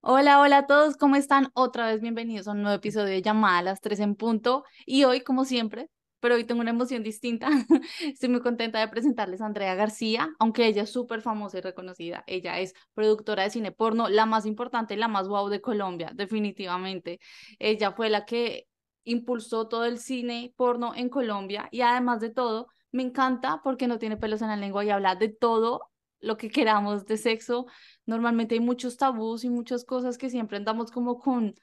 Hola, hola a todos, ¿cómo están? Otra vez bienvenidos a un nuevo episodio de Llamada a las 3 en punto. Y hoy, como siempre, pero hoy tengo una emoción distinta. Estoy muy contenta de presentarles a Andrea García, aunque ella es súper famosa y reconocida. Ella es productora de cine porno, la más importante, la más guau de Colombia, definitivamente. Ella fue la que impulsó todo el cine porno en Colombia y además de todo, me encanta porque no tiene pelos en la lengua y habla de todo lo que queramos de sexo. Normalmente hay muchos tabús y muchas cosas que siempre andamos como con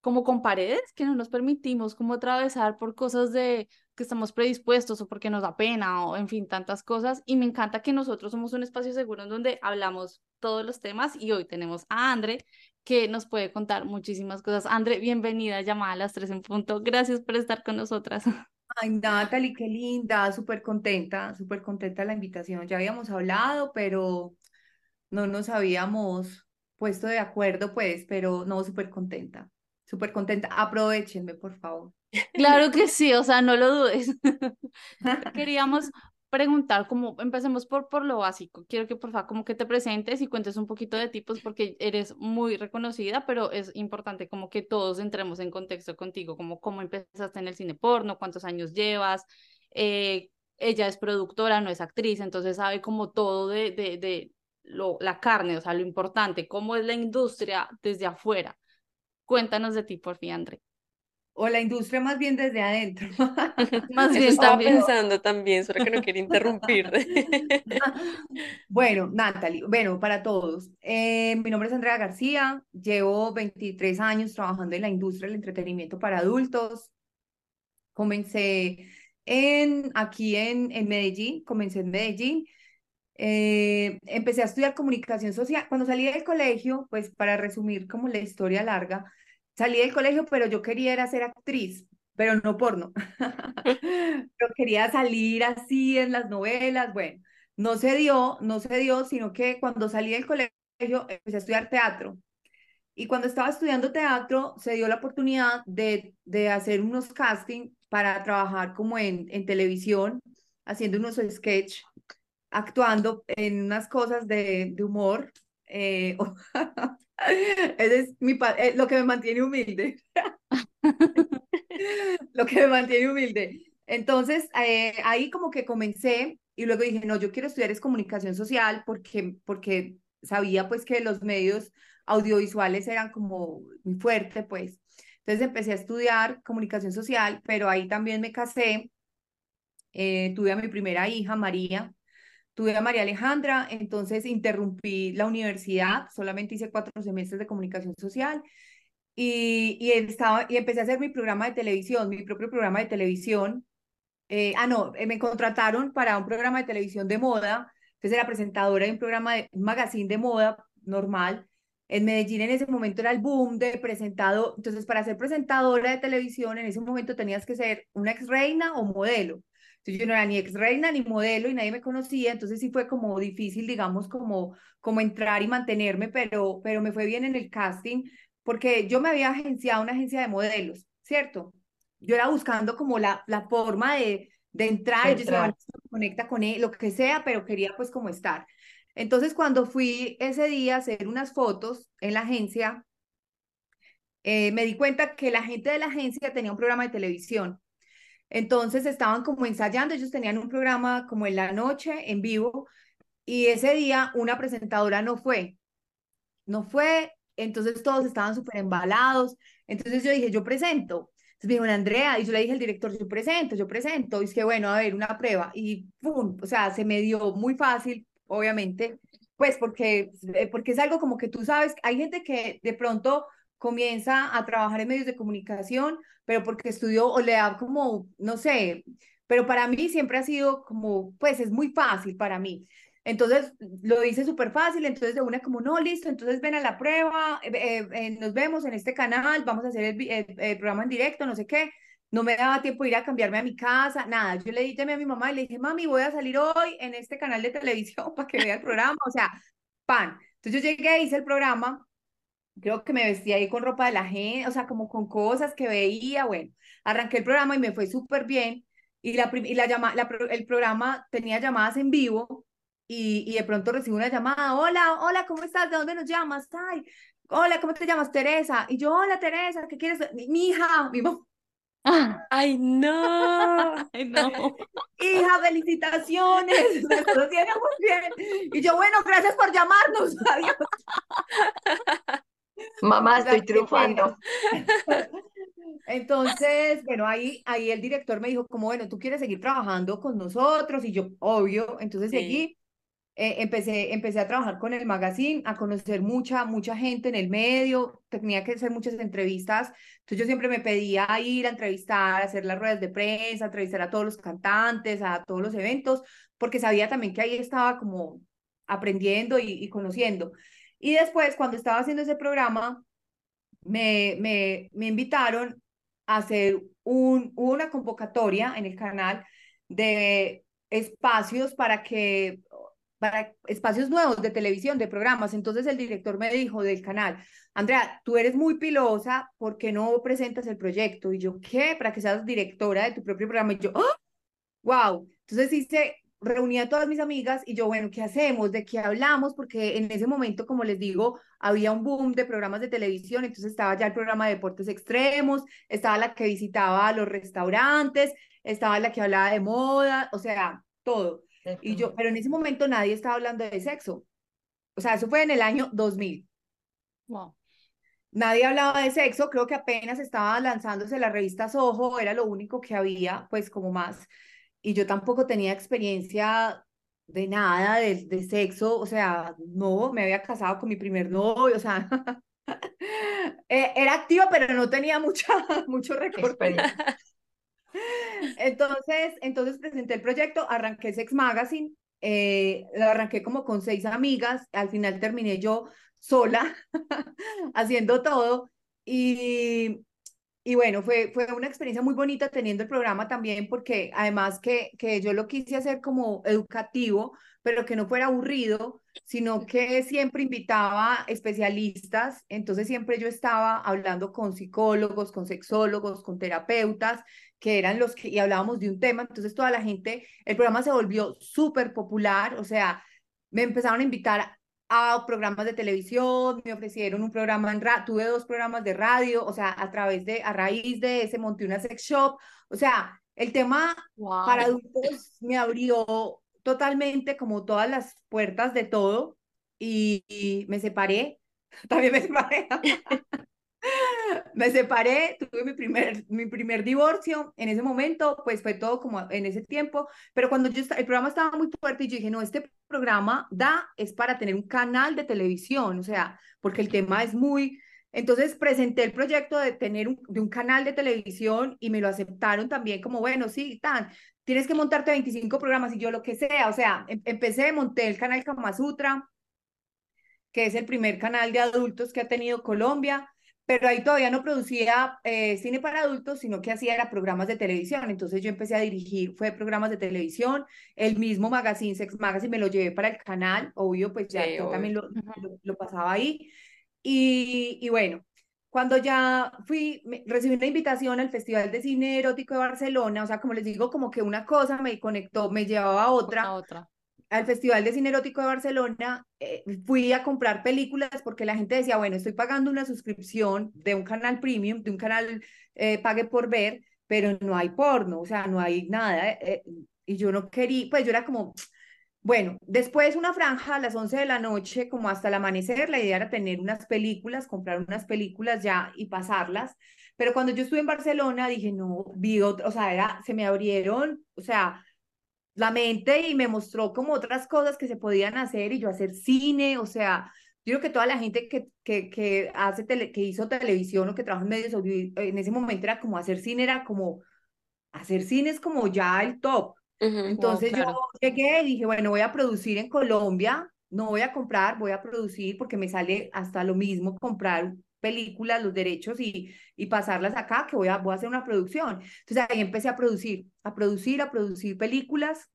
como con paredes que no nos permitimos como atravesar por cosas de que estamos predispuestos o porque nos da pena o en fin, tantas cosas. Y me encanta que nosotros somos un espacio seguro en donde hablamos todos los temas y hoy tenemos a Andre que nos puede contar muchísimas cosas. Andre, bienvenida, llamada a las tres en punto. Gracias por estar con nosotras. Ay, Natalie, qué linda, súper contenta, súper contenta la invitación. Ya habíamos hablado, pero no nos habíamos puesto de acuerdo, pues, pero no, súper contenta, súper contenta. Aprovechenme, por favor. Claro que sí, o sea, no lo dudes. Queríamos preguntar, como empecemos por, por lo básico. Quiero que por favor como que te presentes y cuentes un poquito de ti, pues porque eres muy reconocida, pero es importante como que todos entremos en contexto contigo, como cómo empezaste en el cine porno, cuántos años llevas. Eh, ella es productora, no es actriz, entonces sabe como todo de, de, de lo, la carne, o sea, lo importante, cómo es la industria desde afuera. Cuéntanos de ti, por fin, André o la industria más bien desde adentro. más bien estaba pensando también, solo que no quiero interrumpir. bueno, Natalie, bueno, para todos. Eh, mi nombre es Andrea García, llevo 23 años trabajando en la industria del entretenimiento para adultos. Comencé en, aquí en, en Medellín, comencé en Medellín. Eh, empecé a estudiar comunicación social. Cuando salí del colegio, pues para resumir como la historia larga, salí del colegio, pero yo quería era ser actriz, pero no porno. yo quería salir así en las novelas, bueno, no se dio, no se dio, sino que cuando salí del colegio empecé a estudiar teatro. Y cuando estaba estudiando teatro, se dio la oportunidad de, de hacer unos castings para trabajar como en, en televisión, haciendo unos sketch, actuando en unas cosas de, de humor. Eh, Ese es mi eh, lo que me mantiene humilde. lo que me mantiene humilde. Entonces, eh, ahí como que comencé y luego dije, no, yo quiero estudiar es comunicación social porque, porque sabía pues que los medios audiovisuales eran como muy fuerte, pues. Entonces empecé a estudiar comunicación social, pero ahí también me casé, eh, tuve a mi primera hija, María, Tuve a María Alejandra, entonces interrumpí la universidad, solamente hice cuatro semestres de comunicación social y, y, estaba, y empecé a hacer mi programa de televisión, mi propio programa de televisión. Eh, ah, no, eh, me contrataron para un programa de televisión de moda, entonces era presentadora de un programa de un magazine de moda normal. En Medellín en ese momento era el boom de presentado, entonces para ser presentadora de televisión en ese momento tenías que ser una ex reina o modelo yo no era ni ex reina ni modelo y nadie me conocía, entonces sí fue como difícil, digamos, como, como entrar y mantenerme, pero, pero me fue bien en el casting porque yo me había agenciado una agencia de modelos, ¿cierto? Yo era buscando como la, la forma de, de entrar, yo se conecta con él, lo que sea, pero quería pues como estar. Entonces cuando fui ese día a hacer unas fotos en la agencia, eh, me di cuenta que la gente de la agencia tenía un programa de televisión entonces estaban como ensayando, ellos tenían un programa como en la noche, en vivo, y ese día una presentadora no fue, no fue, entonces todos estaban súper embalados, entonces yo dije, yo presento. Entonces me dijo, Andrea, y yo le dije al director, yo presento, yo presento, y es que bueno, a ver, una prueba, y pum, o sea, se me dio muy fácil, obviamente, pues porque, eh, porque es algo como que tú sabes, hay gente que de pronto comienza a trabajar en medios de comunicación, pero porque estudió o le da como, no sé, pero para mí siempre ha sido como, pues es muy fácil para mí. Entonces lo hice súper fácil, entonces de una como, no, listo, entonces ven a la prueba, eh, eh, eh, nos vemos en este canal, vamos a hacer el, el, programa en directo, no sé qué. No me daba tiempo ir a cambiarme a mi casa, nada. Yo le dije a mi mamá y le dije, mami, voy a salir hoy en este canal de televisión para que vea el programa, o sea, pan. Entonces yo llegué, hice el programa, creo que me vestía ahí con ropa de la gente, o sea, como con cosas que veía, bueno, arranqué el programa y me fue súper bien. Y, la, y la, llama, la, el programa tenía llamadas en vivo y, y de pronto recibo una llamada, hola, hola, ¿cómo estás? ¿De dónde nos llamas? Ay, hola, ¿cómo te llamas? Teresa. Y yo, hola, Teresa, ¿qué quieres? Mi, hija, mi mamá. Ay, no. Ay, no. Hija, felicitaciones. Nos tiene muy bien. Y yo, bueno, gracias por llamarnos. Adiós. Mamá, estoy triunfando. Entonces, bueno, ahí, ahí el director me dijo, como, bueno, tú quieres seguir trabajando con nosotros, y yo, obvio, entonces seguí, eh, empecé, empecé a trabajar con el magazine, a conocer mucha, mucha gente en el medio, tenía que hacer muchas entrevistas, entonces yo siempre me pedía ir a entrevistar, a hacer las ruedas de prensa, a entrevistar a todos los cantantes, a todos los eventos, porque sabía también que ahí estaba como aprendiendo y, y conociendo. Y después, cuando estaba haciendo ese programa, me, me, me invitaron a hacer un, una convocatoria en el canal de espacios para que para espacios nuevos de televisión, de programas. Entonces el director me dijo del canal, Andrea, tú eres muy pilosa, ¿por qué no presentas el proyecto? Y yo, ¿qué? Para que seas directora de tu propio programa. Y yo, ¡oh! wow. Entonces hice, reuní a todas mis amigas y yo, bueno, ¿qué hacemos? ¿De qué hablamos? Porque en ese momento, como les digo, había un boom de programas de televisión, entonces estaba ya el programa de deportes extremos, estaba la que visitaba los restaurantes, estaba la que hablaba de moda, o sea, todo. Y yo, pero en ese momento nadie estaba hablando de sexo. O sea, eso fue en el año 2000. Wow. Nadie hablaba de sexo, creo que apenas estaba lanzándose la revista Soho, era lo único que había, pues como más. Y yo tampoco tenía experiencia de nada de, de sexo, o sea, no, me había casado con mi primer novio, o sea, eh, era activa, pero no tenía mucha, mucho recorte. Entonces, entonces presenté el proyecto, arranqué Sex Magazine, eh, lo arranqué como con seis amigas, al final terminé yo sola haciendo todo y, y bueno, fue, fue una experiencia muy bonita teniendo el programa también porque además que, que yo lo quise hacer como educativo, pero que no fuera aburrido, sino que siempre invitaba especialistas, entonces siempre yo estaba hablando con psicólogos, con sexólogos, con terapeutas, que eran los que, y hablábamos de un tema, entonces toda la gente, el programa se volvió súper popular, o sea, me empezaron a invitar a programas de televisión, me ofrecieron un programa en radio, tuve dos programas de radio, o sea, a través de, a raíz de ese monté una sex shop, o sea, el tema para adultos me abrió totalmente como todas las puertas de todo y, y me separé, también me separé. me separé, tuve mi primer, mi primer divorcio, en ese momento, pues fue todo como en ese tiempo, pero cuando yo, el programa estaba muy fuerte y yo dije, no, este programa da, es para tener un canal de televisión, o sea, porque el tema es muy, entonces presenté el proyecto de tener un, de un canal de televisión y me lo aceptaron también como, bueno, sí, tan, tienes que montarte 25 programas y yo lo que sea, o sea, em, empecé, monté el canal Kama Sutra, que es el primer canal de adultos que ha tenido Colombia, pero ahí todavía no producía eh, cine para adultos, sino que hacía era programas de televisión. Entonces yo empecé a dirigir, fue programas de televisión, el mismo magazine, Sex Magazine, me lo llevé para el canal, obvio, pues ya yo también lo, lo, pasaba ahí. Y, y, bueno, cuando ya fui, recibí una invitación al Festival de Cine Erótico de Barcelona, o sea, como les digo, como que una cosa me conectó, me llevaba a otra. A otra al Festival de Cine Erótico de Barcelona, eh, fui a comprar películas porque la gente decía, bueno, estoy pagando una suscripción de un canal premium, de un canal eh, pague por ver, pero no hay porno, o sea, no hay nada. Eh, y yo no quería, pues yo era como, bueno, después una franja a las 11 de la noche, como hasta el amanecer, la idea era tener unas películas, comprar unas películas ya y pasarlas. Pero cuando yo estuve en Barcelona, dije, no, vi otro, o sea, era, se me abrieron, o sea, la mente y me mostró como otras cosas que se podían hacer y yo hacer cine, o sea, yo creo que toda la gente que, que, que hace tele, que hizo televisión o que trabaja en medios en ese momento era como hacer cine, era como, hacer cine es como ya el top. Entonces claro. yo llegué y dije, bueno, voy a producir en Colombia, no voy a comprar, voy a producir porque me sale hasta lo mismo comprar películas, los derechos y, y pasarlas acá, que voy a, voy a hacer una producción. Entonces ahí empecé a producir, a producir, a producir películas.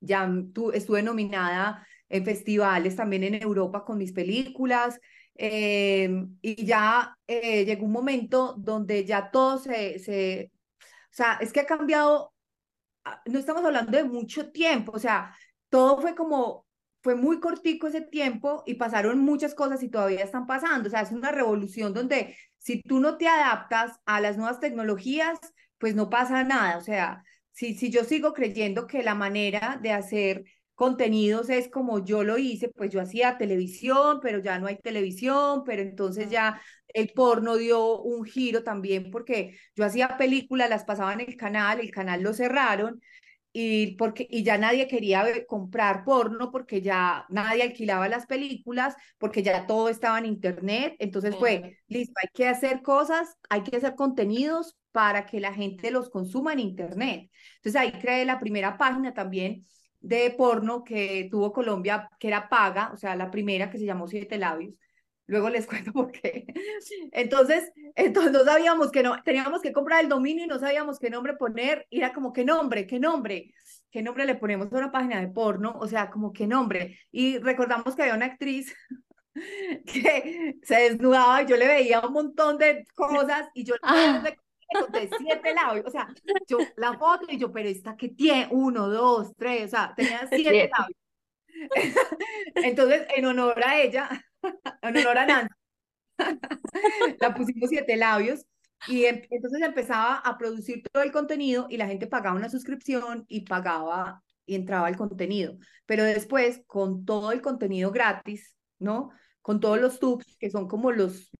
Ya tu, estuve nominada en festivales también en Europa con mis películas. eh, y ya eh, llegó un momento donde ya todo se, se, o sea, es que ha cambiado, ah, no estamos hablando de mucho tiempo, o sea, todo fue como, fue muy cortico ese tiempo y pasaron muchas cosas y todavía están pasando, o sea, es una revolución donde si tú no te adaptas a las nuevas tecnologías, pues no pasa nada, o sea, si, si yo sigo creyendo que la manera de hacer contenidos es como yo lo hice, pues yo hacía televisión, pero ya no hay televisión, pero entonces ya el porno dio un giro también porque yo hacía películas, las pasaba en el canal, el canal lo cerraron y, porque, y ya nadie quería comprar porno porque ya nadie alquilaba las películas, porque ya todo estaba en internet, entonces fue, listo, hay que hacer cosas, hay que hacer contenidos para que la gente los consuma en internet. Entonces ahí creé la primera página también de porno que tuvo Colombia, que era paga, o sea, la primera que se llamó Siete Labios. Luego les cuento por qué. Entonces, entonces no sabíamos que no, teníamos que comprar el dominio y no sabíamos qué nombre poner. Y era como, ¿qué nombre? ¿Qué nombre? ¿Qué nombre le ponemos a una página de porno? O sea, como, ¿qué nombre? Y recordamos que había una actriz que se desnudaba y yo le veía un montón de cosas y yo Ah. conté siete labios, o sea, yo la foto y yo, pero esta que tiene, uno, dos, tres, o sea, tenía siete Siete. labios. Entonces, en honor a ella, en honor a Nancy, la pusimos siete labios y em- entonces empezaba a producir todo el contenido y la gente pagaba una suscripción y pagaba y entraba el contenido. Pero después, con todo el contenido gratis, ¿no? Con todos los tubes, que son como los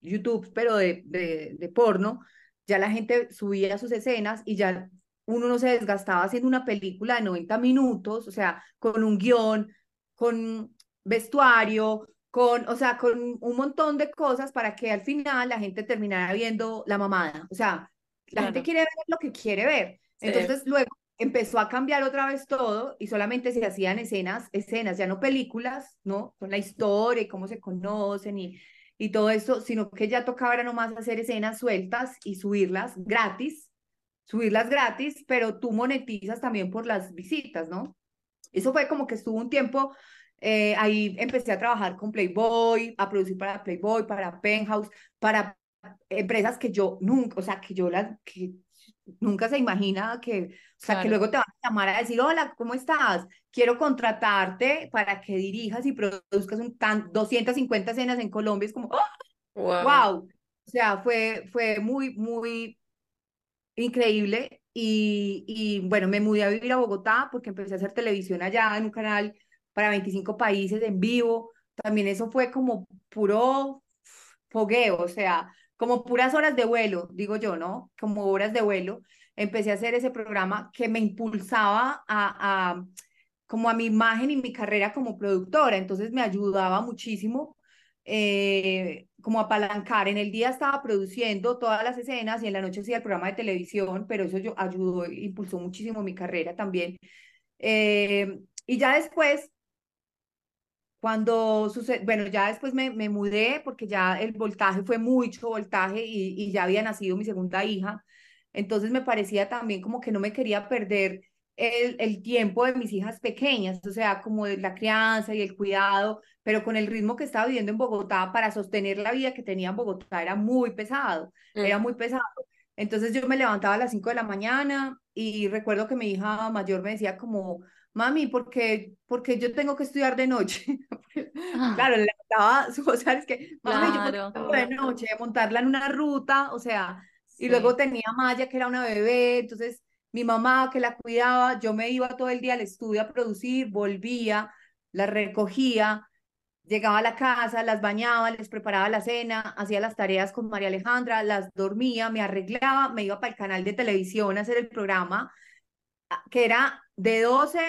YouTube, pero de, de, de porno, ya la gente subía sus escenas y ya uno no se desgastaba haciendo una película de 90 minutos, o sea, con un guion, con vestuario, con, o sea, con un montón de cosas para que al final la gente terminara viendo la mamada. O sea, la gente Claro. quiere ver lo que quiere ver. Sí. Entonces luego empezó a cambiar otra vez todo y solamente se hacían escenas, escenas, ya no películas, ¿no? Con la historia y cómo se conocen y, y todo eso, sino que ya tocaba era nomás hacer escenas sueltas y subirlas gratis, subirlas gratis, pero tú monetizas también por las visitas, ¿no? Eso fue como que estuvo un tiempo, eh, ahí empecé a trabajar con Playboy, a producir para Playboy, para Penthouse, para empresas que yo nunca, o sea, que yo las, que nunca se imagina que, o sea, que Claro. luego te van a llamar a decir, hola, ¿cómo estás? Quiero contratarte para que dirijas y produzcas un tan, 250 escenas en Colombia. Es como, ¡oh! Wow. wow. O sea, fue, fue muy, muy increíble. Y, y bueno, me mudé a vivir a Bogotá porque empecé a hacer televisión allá en un canal para 25 países en vivo. También eso fue como puro fogueo, o sea, como puras horas de vuelo, digo yo, ¿no? Como horas de vuelo. Empecé a hacer ese programa que me impulsaba a, a como a mi imagen y mi carrera como productora, entonces me ayudaba muchísimo eh, como apalancar. En el día estaba produciendo todas las escenas y en la noche hacía el programa de televisión, pero eso yo, ayudó, impulsó muchísimo mi carrera también. Eh, y ya después, cuando sucede, bueno, ya después me, me mudé porque ya el voltaje fue mucho voltaje y, y ya había nacido mi segunda hija. Entonces me parecía también como que no me quería perder el, el tiempo de mis hijas pequeñas, o sea, como de la crianza y el cuidado, pero con el ritmo que estaba viviendo en Bogotá para sostener la vida que tenía en Bogotá era muy pesado, era Mm. muy pesado. Entonces yo me levantaba a las 5 de la mañana y recuerdo que mi hija mayor me decía como, mami, ¿por qué, por qué yo tengo que estudiar de noche? Ah, Claro, le su, o sea, es que, mami, yo Claro. estudio de noche, montarla en una ruta, o sea, y sí. luego tenía Maya, que era una bebé, entonces mi mamá que la cuidaba, yo me iba todo el día al estudio a producir, volvía, la recogía, llegaba a la casa, las bañaba, les preparaba la cena, hacía las tareas con María Alejandra, las dormía, me arreglaba, me iba para el canal de televisión a hacer el programa, que era de 12,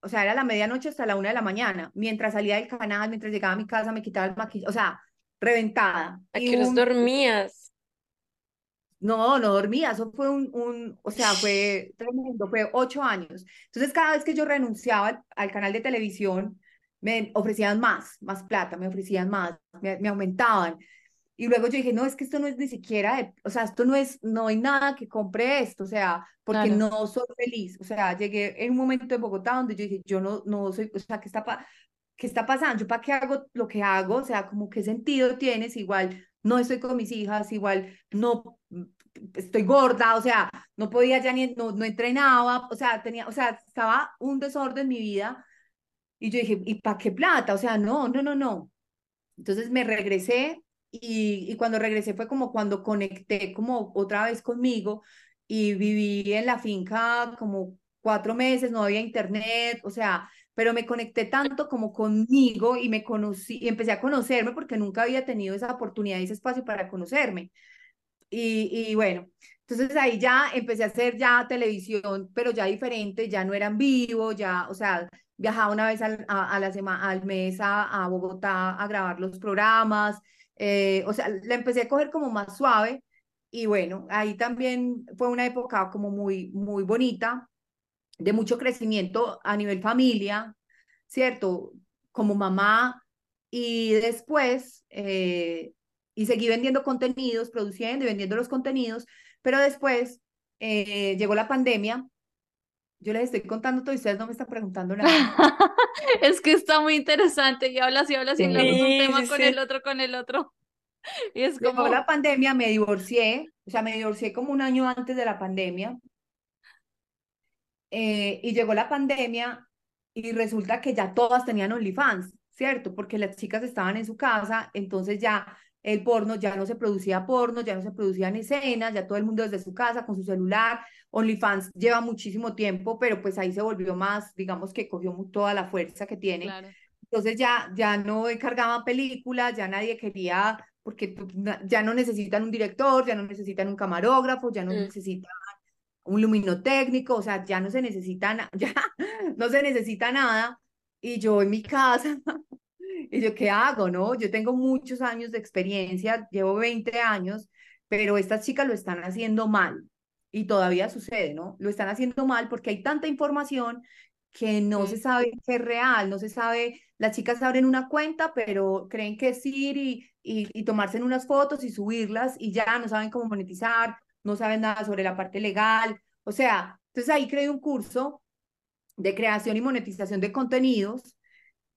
o sea, era la medianoche hasta la una de la mañana, mientras salía del canal, mientras llegaba a mi casa, me quitaba el maquillaje, o sea, reventada. ¿A qué un- dormías? no, no dormía, eso fue un, un, o sea, fue tremendo, fue ocho años. Entonces, cada vez que yo renunciaba al, al canal de televisión, me ofrecían más, más plata, me ofrecían más, me, me aumentaban. Y luego yo dije, no, es que esto no es ni siquiera, de- o sea, esto no es, no hay nada que compre esto, o sea, porque Claro. no soy feliz. O sea, llegué en un momento en Bogotá donde yo dije, yo no, no soy, o sea, ¿qué está, pa- qué está pasando? ¿Yo para qué hago lo que hago? O sea, como qué sentido tienes, igual no estoy con mis hijas, igual no mm, estoy gorda, o sea, no podía ya ni, no, no entrenaba, o sea, tenía, o sea, estaba un desorden en mi vida. Y yo dije, ¿y para qué plata? O sea, no, no, no, no. Entonces me regresé y, y cuando regresé fue como cuando conecté como otra vez conmigo y viví en la finca como cuatro meses, no había internet, o sea, pero me conecté tanto como conmigo y me conocí y empecé a conocerme porque nunca había tenido esa oportunidad y ese espacio para conocerme. Y, y bueno, entonces ahí ya empecé a hacer ya televisión, pero ya diferente, ya no era en vivo, ya, o sea, viajaba una vez al, a, la semana, al mes a Bogotá a grabar los programas, eh, o sea, la empecé a coger como más suave y bueno, ahí también fue una época como muy, muy bonita, de mucho crecimiento a nivel familia, ¿cierto? Como mamá y después, eh, y seguí vendiendo contenidos, produciendo y vendiendo los contenidos, pero después eh, llegó la pandemia. Yo les estoy contando todo y ustedes no me están preguntando nada. Es que está muy interesante y hablas y hablas y Sí. hablamos un tema sí, con sí. el otro, con el otro. Y es Llegó como, la pandemia, me divorcié, o sea, me divorcié como un año antes de la pandemia. eh, y llegó la pandemia y resulta que ya todas tenían OnlyFans, ¿cierto? Porque las chicas estaban en su casa, entonces ya el porno, ya no se producía porno, ya no se producían escenas, ya todo el mundo desde su casa con su celular. OnlyFans lleva muchísimo tiempo, pero pues ahí se volvió más, digamos que cogió toda la fuerza que tiene. claro. Entonces ya, ya no encargaban películas, ya nadie quería, porque ya no necesitan un director, ya no necesitan un camarógrafo, ya no Mm. necesitan un luminotécnico, o sea, ya no se necesita, ya no se necesita nada. Y yo en mi casa, y yo, ¿qué hago, no? Yo tengo muchos años de experiencia, llevo 20 años, pero estas chicas lo están haciendo mal. Y todavía sucede, ¿no? Lo están haciendo mal porque hay tanta información que no se sabe qué es real, no se sabe, las chicas abren una cuenta, pero creen que es ir y, y, y tomarse unas fotos y subirlas y ya no saben cómo monetizar, no saben nada sobre la parte legal. O sea, entonces ahí creé un curso de creación y monetización de contenidos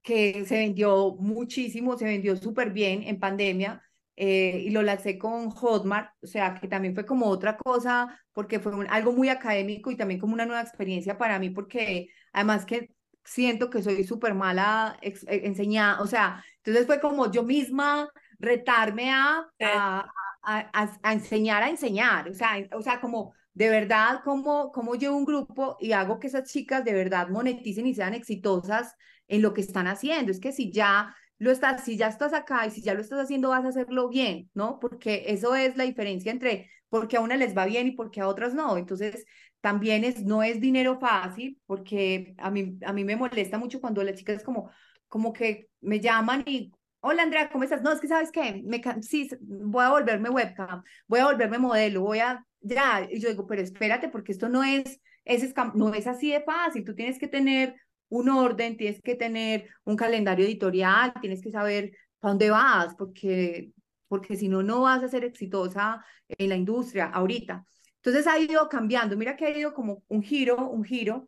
que se vendió muchísimo, se vendió súper bien en pandemia eh, y lo lancé con Hotmart, o sea, que también fue como otra cosa, porque fue un- algo muy académico y también como una nueva experiencia para mí, porque además que siento que soy súper mala ex- eh, enseñada, o sea, entonces fue como yo misma retarme a, Sí. a, a, a- a enseñar a enseñar, o sea, o sea, como de verdad, cómo, cómo llevo un grupo y hago que esas chicas de verdad moneticen y sean exitosas en lo que están haciendo. Es que si ya lo estás, si ya estás acá y si ya lo estás haciendo, vas a hacerlo bien, ¿no? Porque eso es la diferencia entre porque a una les va bien y porque a otras no. Entonces, también es, no es dinero fácil, porque a mí, a mí me molesta mucho cuando las chicas como, como que me llaman y, hola Andrea, ¿cómo estás? No, es que sabes qué, me, sí, voy a volverme webcam, voy a volverme modelo, voy a, ya, y yo digo, pero espérate, porque esto no es, es no es así de fácil, tú tienes que tener un orden, tienes que tener un calendario editorial, tienes que saber para dónde vas, porque, porque si no, no vas a ser exitosa en la industria ahorita. Entonces ha ido cambiando, mira que ha ido como un giro, un giro,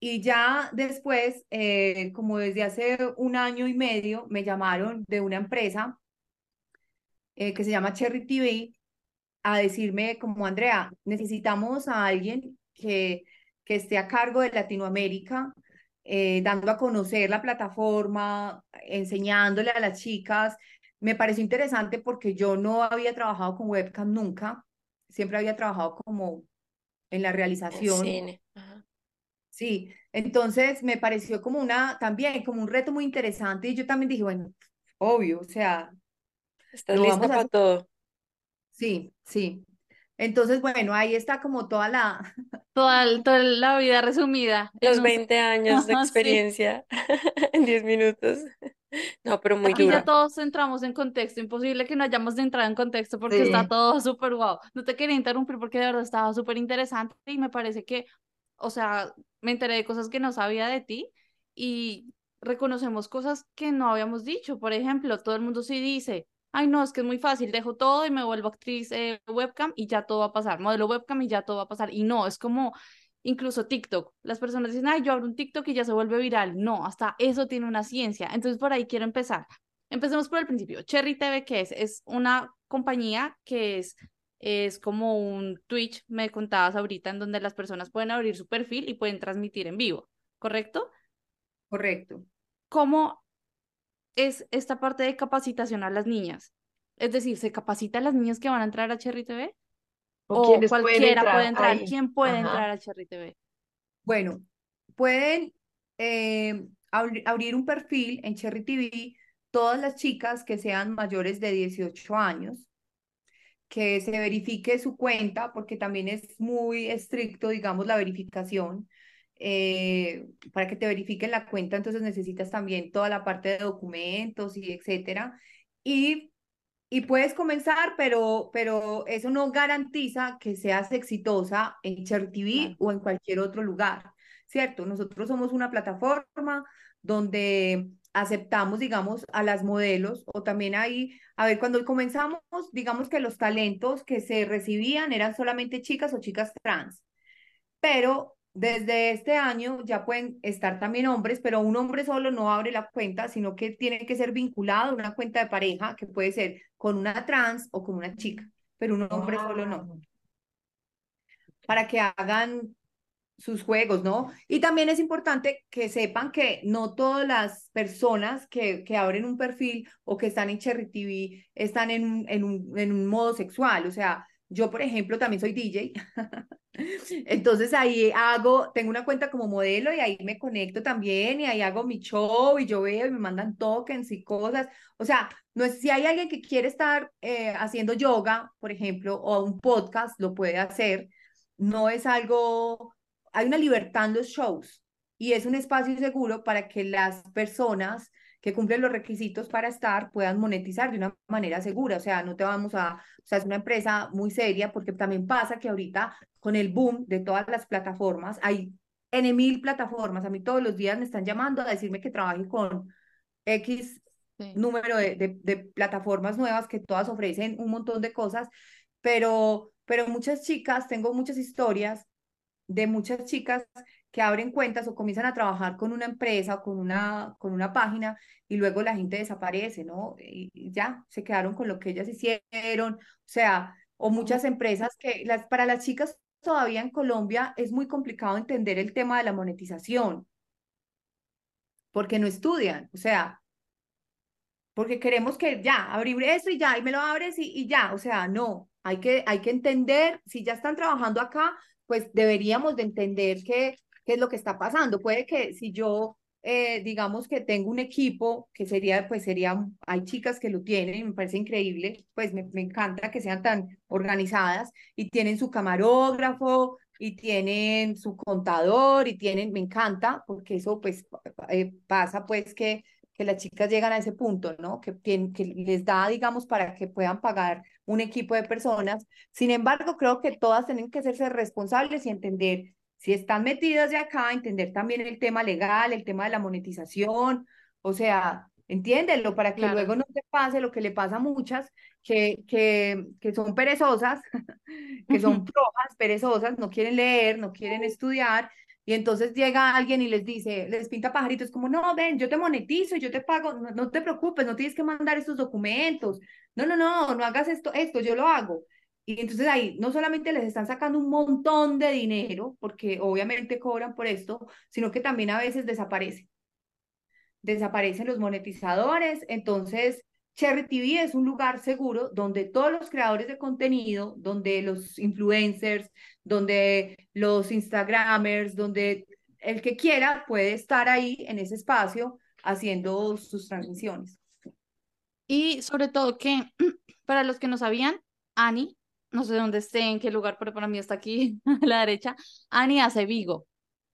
y ya después, eh, como desde hace un año y medio, me llamaron de una empresa eh, que se llama Cherry TV a decirme como, Andrea, necesitamos a alguien que, que esté a cargo de Latinoamérica, eh, dando a conocer la plataforma, enseñándole a las chicas. Me pareció interesante porque yo no había trabajado con webcam nunca, siempre había trabajado como en la realización. cine. Ajá. Sí, entonces me pareció como una, también como un reto muy interesante y yo también dije, bueno, obvio, o sea, ¿Estás lista para todo? Sí, sí. Entonces, bueno, ahí está como toda la, Toda, toda la vida resumida Los un... 20 años de Sí. experiencia en 10 minutos. No, pero muy Aquí ya dura. todos entramos en contexto, imposible que no hayamos de entrar en contexto porque está todo súper guau. No te quería interrumpir porque de verdad estaba súper interesante y me parece que, o sea, me enteré de cosas que no sabía de ti y reconocemos cosas que no habíamos dicho. Por ejemplo, todo el mundo sí dice, ay no, es que es muy fácil, dejo todo y me vuelvo actriz eh, webcam y ya todo va a pasar, modelo webcam y ya todo va a pasar. Y no, es como incluso TikTok. Las personas dicen, ay, yo abro un TikTok y ya se vuelve viral. No, hasta eso tiene una ciencia. Entonces, por ahí quiero empezar. Empecemos por el principio. Cherry TV, ¿qué es? Es una compañía que es, es como un Twitch, me contabas ahorita, en donde las personas pueden abrir su perfil y pueden transmitir en vivo, ¿correcto? Correcto. ¿Cómo es esta parte de capacitación a las niñas? Es decir, ¿se capacita a las niñas que van a entrar a Cherry TV? ¿O ¿O quiénes pueden cualquiera entrar puede entrar? ahí? ¿Quién puede Ajá. entrar a Cherry TV? Bueno, pueden eh, abri- abrir un perfil en Cherry TV todas las chicas que sean mayores de 18 años, que se verifique su cuenta, porque también es muy estricto, digamos, la verificación. Eh, para que te verifiquen la cuenta, entonces necesitas también toda la parte de documentos y etcétera. Y y puedes comenzar, pero, pero eso no garantiza que seas exitosa en Cherry TV o en cualquier otro lugar, ¿cierto? Nosotros somos una plataforma donde aceptamos, digamos, a las modelos o también ahí, a ver, cuando comenzamos, digamos que los talentos que se recibían eran solamente chicas o chicas trans, pero desde este año ya pueden estar también hombres, pero un hombre solo no abre la cuenta, sino que tiene que ser vinculado a una cuenta de pareja que puede ser con una trans o con una chica, pero un hombre solo no, Wow. para que hagan sus juegos, ¿no? Y también es importante que sepan que no todas las personas que, que abren un perfil o que están en Cherry TV están en, en, un, en un modo sexual, o sea, yo, por ejemplo, también soy DJ. Entonces ahí hago, tengo una cuenta como modelo y ahí me conecto también y ahí hago mi show y yo veo y me mandan tokens y cosas. O sea, no es si hay alguien que quiere estar eh, haciendo yoga, por ejemplo, o un podcast, lo puede hacer. No es algo, hay una libertad en los shows y es un espacio seguro para que las personas que cumplen los requisitos para estar puedan monetizar de una manera segura. O sea, no te vamos a, o sea, es una empresa muy seria porque también pasa que ahorita con el boom de todas las plataformas, hay N mil plataformas. A mí todos los días me están llamando a decirme que trabaje con X Sí. número de, de, de plataformas nuevas que todas ofrecen un montón de cosas, pero, pero muchas chicas, tengo muchas historias de muchas chicas que abren cuentas o comienzan a trabajar con una empresa o con una, con una página y luego la gente desaparece, ¿no? Y, y ya, se quedaron con lo que ellas hicieron, o sea, o muchas empresas que las, para las chicas todavía en Colombia es muy complicado entender el tema de la monetización, porque no estudian, o sea, porque queremos que ya, abrir eso y ya, y me lo abres y, y ya, o sea, no, hay que, hay que entender, si ya están trabajando acá, pues deberíamos de entender qué, qué es lo que está pasando. Puede que si yo, eh, digamos que tengo un equipo, que sería, pues sería, hay chicas que lo tienen, y me parece increíble, pues me, me encanta que sean tan organizadas y tienen su camarógrafo y tienen su contador y tienen, me encanta, porque eso pues eh, pasa pues que que las chicas llegan a ese punto, ¿no? Que, tienen, que les da, digamos, para que puedan pagar un equipo de personas. Sin embargo, creo que todas tienen que hacerse responsables y entender, si están metidas de acá, entender también el tema legal, el tema de la monetización, o sea, entiéndelo para que Claro. luego no te pase lo que le pasa a muchas, que, que, que son perezosas, que son flojas, perezosas, no quieren leer, no quieren estudiar, y entonces llega alguien y les dice, les pinta pajaritos, como, no, ven, yo te monetizo, yo te pago, no, no te preocupes, no tienes que mandar estos documentos, no, no, no, no hagas esto, esto, yo lo hago. Y entonces ahí no solamente les están sacando un montón de dinero, porque obviamente cobran por esto, sino que también a veces desaparecen. Desaparecen los monetizadores, entonces Cherry TV es un lugar seguro donde todos los creadores de contenido, donde los influencers, donde los Instagramers, donde el que quiera puede estar ahí en ese espacio haciendo sus transmisiones. Y sobre todo que, para los que no sabían, Ani, no sé dónde esté, en qué lugar, pero para mí está aquí a la derecha, Ani hace Vigo.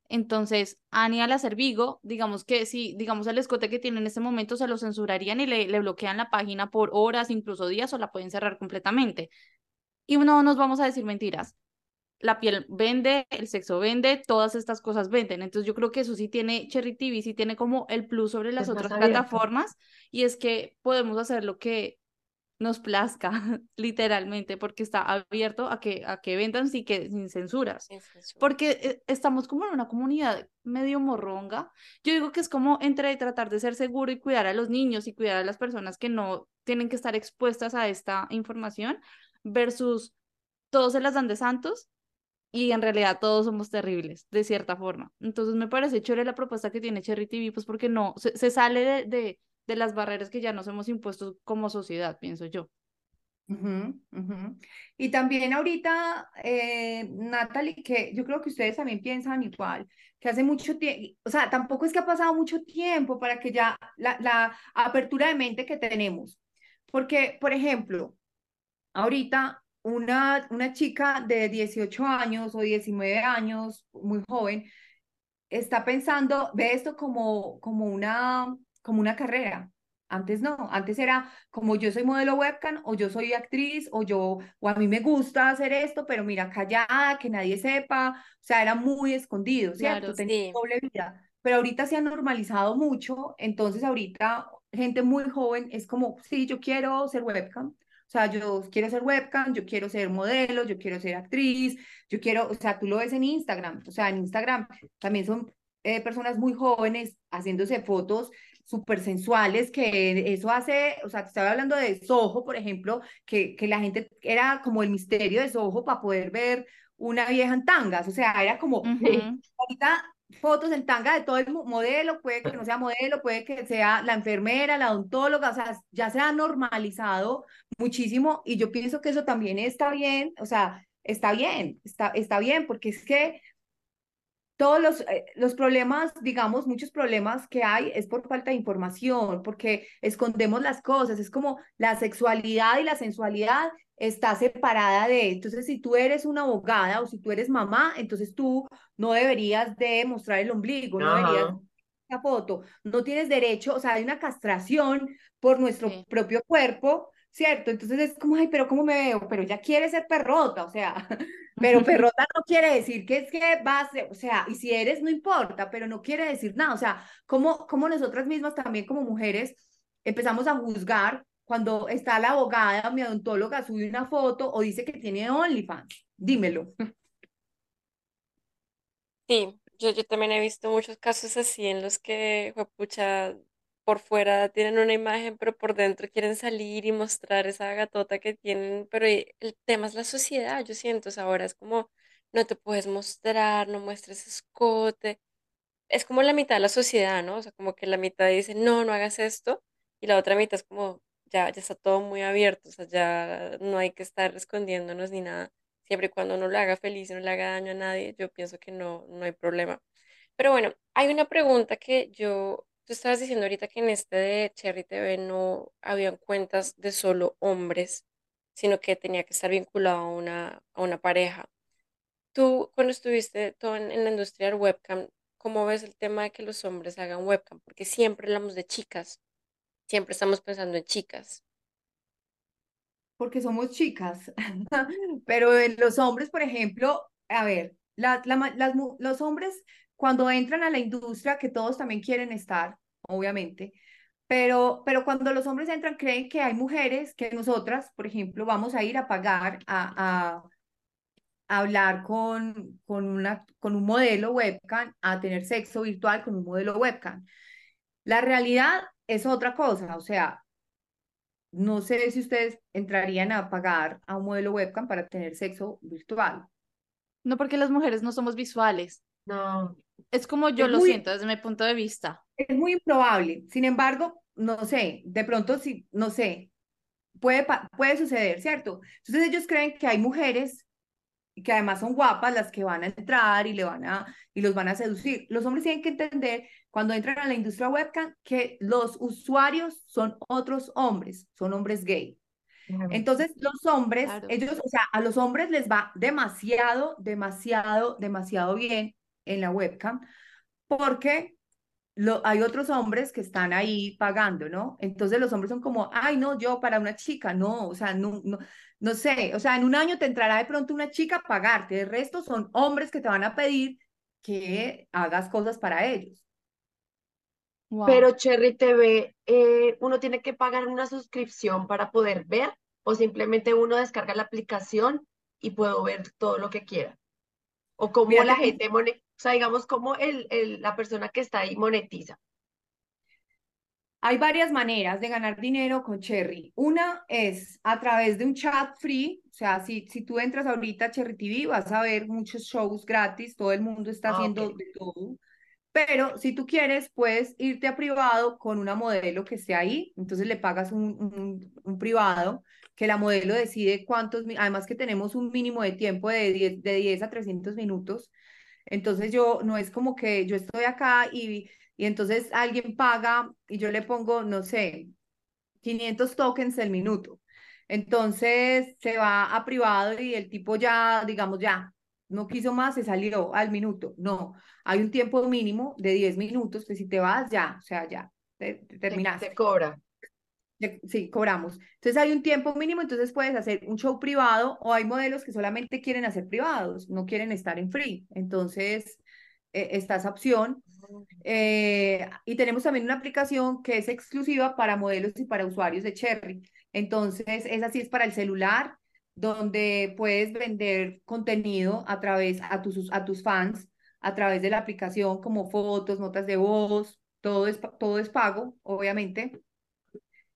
Entonces, Ani al hacer Vigo, digamos que si, digamos, el escote que tiene en este momento se lo censurarían y le, le bloquean la página por horas, incluso días, o la pueden cerrar completamente. Y no nos vamos a decir mentiras. La piel vende, el sexo vende, todas estas cosas venden. Entonces yo creo que eso sí tiene, Cherry TV sí tiene como el plus sobre las Es otras plataformas y es que podemos hacer lo que nos plazca, literalmente, porque está abierto a que, a que vendan sin, que, sin censuras. Sin censura. Porque eh, estamos como en una comunidad medio morronga. Yo digo que es como entre tratar de ser seguro y cuidar a los niños y cuidar a las personas que no tienen que estar expuestas a esta información versus todos se las dan de santos y en realidad todos somos terribles, de cierta forma. Entonces me parece chévere la propuesta que tiene Cherry TV, pues porque no, se, se sale de, de, de las barreras que ya nos hemos impuesto como sociedad, pienso yo. Y también ahorita, eh, Natalie, que yo creo que ustedes también piensan igual, que hace mucho tiempo, o sea, tampoco es que ha pasado mucho tiempo para que ya la, la apertura de mente que tenemos. Porque, por ejemplo, ahorita una, una chica de 18 años o 19 años, muy joven, está pensando, ve esto como, como, una, como una carrera. Antes no, antes era como yo soy modelo webcam o yo soy actriz o yo, o a mí me gusta hacer esto, pero mira, callada, que nadie sepa, o sea, era muy escondido, ¿cierto? Claro, Tenía sí. doble vida, pero ahorita se ha normalizado mucho, entonces ahorita gente muy joven es como, sí, yo quiero ser webcam, o sea, yo quiero ser webcam, yo quiero ser modelo, yo quiero ser actriz, yo quiero, o sea, tú lo ves en Instagram, o sea, en Instagram también son eh, personas muy jóvenes haciéndose fotos súper sensuales, que eso hace, o sea, te estaba hablando de Soho, por ejemplo, que, que la gente era como el misterio de Soho para poder ver una vieja en tangas, o sea, era como, Ujú. ahorita fotos en tanga de todo el mo- modelo, puede que no sea modelo, puede que sea la enfermera, la odontóloga, o sea, ya se ha normalizado muchísimo y yo pienso que eso también está bien, o sea, está bien, está, está bien, porque es que todos los, eh, los problemas, digamos, muchos problemas que hay es por falta de información, porque escondemos las cosas, es como la sexualidad y la sensualidad está separada de, entonces si tú eres una abogada o si tú eres mamá, entonces tú no deberías de mostrar el ombligo, no deberías esa foto, no tienes derecho, o sea, hay una castración por nuestro Sí. propio cuerpo, ¿cierto? Entonces es como, ay, pero ¿cómo me veo? Pero ella quiere ser perrota, o sea, pero perrota no quiere decir que es que vas, o sea, y si eres, no importa, pero no quiere decir nada, o sea, como, como nosotras mismas también como mujeres empezamos a juzgar cuando está la abogada, mi odontóloga, sube una foto o dice que tiene OnlyFans, dímelo. Sí, yo, yo también he visto muchos casos así en los que, pucha, por fuera tienen una imagen, pero por dentro quieren salir y mostrar esa gatota que tienen, pero y- el tema es la sociedad, yo siento, ahora es como, no te puedes mostrar, no muestres escote, es como la mitad de la sociedad, ¿no? O sea, como que la mitad dice, no, no hagas esto, y la otra mitad es como, ya, ya está todo muy abierto, o sea, ya no hay que estar escondiéndonos ni nada siempre y cuando no le haga feliz y no le haga daño a nadie, yo pienso que no, no hay problema. Pero bueno, hay una pregunta que yo, estabas diciendo ahorita que en este de Cherry TV no habían cuentas de solo hombres, sino que tenía que estar vinculado a una, a una pareja. Tú, cuando estuviste todo en, la industria del webcam, ¿cómo ves el tema de que los hombres hagan webcam? Porque siempre hablamos de chicas, siempre estamos pensando en chicas. porque somos chicas. Pero los hombres, por ejemplo, a ver, la, la los hombres cuando entran a la industria, que todos también quieren estar, obviamente, pero, pero cuando los hombres entran, creen que hay mujeres que nosotras, por ejemplo, vamos a ir a pagar a, a, hablar con, con, una, con un modelo webcam, a tener sexo virtual con un modelo webcam. La realidad es otra cosa, o sea, no sé si ustedes entrarían a pagar a un modelo webcam para tener sexo virtual. No porque las mujeres no somos visuales. No, Es como yo Es lo muy- siento desde mi punto de vista. Es muy improbable. Sin embargo, no sé, de pronto sí, no sé, puede, puede suceder, ¿cierto? Entonces ellos creen que hay mujeres que además son guapas las que van a entrar y le van a y los van a seducir. Los hombres tienen que entender cuando entran a la industria webcam que los usuarios son otros hombres, son hombres gay. Entonces, los hombres, Claro. ellos, o sea, a los hombres les va demasiado, demasiado, demasiado bien en la webcam, porque lo, hay otros hombres que están ahí pagando, ¿no? Entonces los hombres son como, ay, no, yo para una chica, no, o sea, no, no, no sé, o sea, en un año te entrará de pronto una chica a pagarte, el resto son hombres que te van a pedir que hagas cosas para ellos. Wow. Pero Cherry TV, eh, ¿uno tiene que pagar una suscripción para poder ver o simplemente uno descarga la aplicación y puedo ver todo lo que quiera? O cómo Mira la que- gente, sea, digamos, cómo el, el, la persona que está ahí monetiza. Hay varias maneras de ganar dinero con Cherry. Una es a través de un chat free, o sea, si, si tú entras ahorita a Cherry TV vas a ver muchos shows gratis, todo el mundo está Ah, haciendo ok. de todo. Pero si tú quieres, puedes irte a privado con una modelo que esté ahí, entonces le pagas un, un, un privado, que la modelo decide cuántos, además que tenemos un mínimo de tiempo de 10, de 10 a 300 minutos, entonces yo, no es como que yo estoy acá y, y entonces alguien paga y yo le pongo, no sé, 500 tokens el minuto. Entonces se va a privado y el tipo ya, digamos, ya, no quiso más, se salió al minuto. No, hay un tiempo mínimo de 10 minutos que si te vas, ya, o sea, ya, te, te Te, terminaste. te cobra. Sí, cobramos. Entonces hay un tiempo mínimo, entonces puedes hacer un show privado o hay modelos que solamente quieren hacer privados, no quieren estar en free. Entonces eh, está esa opción. Eh, y tenemos también una aplicación que es exclusiva para modelos y para usuarios de Cherry. Entonces, esa sí es para el celular, donde puedes vender contenido a través a tus, a tus fans, a través de la aplicación, como fotos, notas de voz, todo es, todo es pago, obviamente.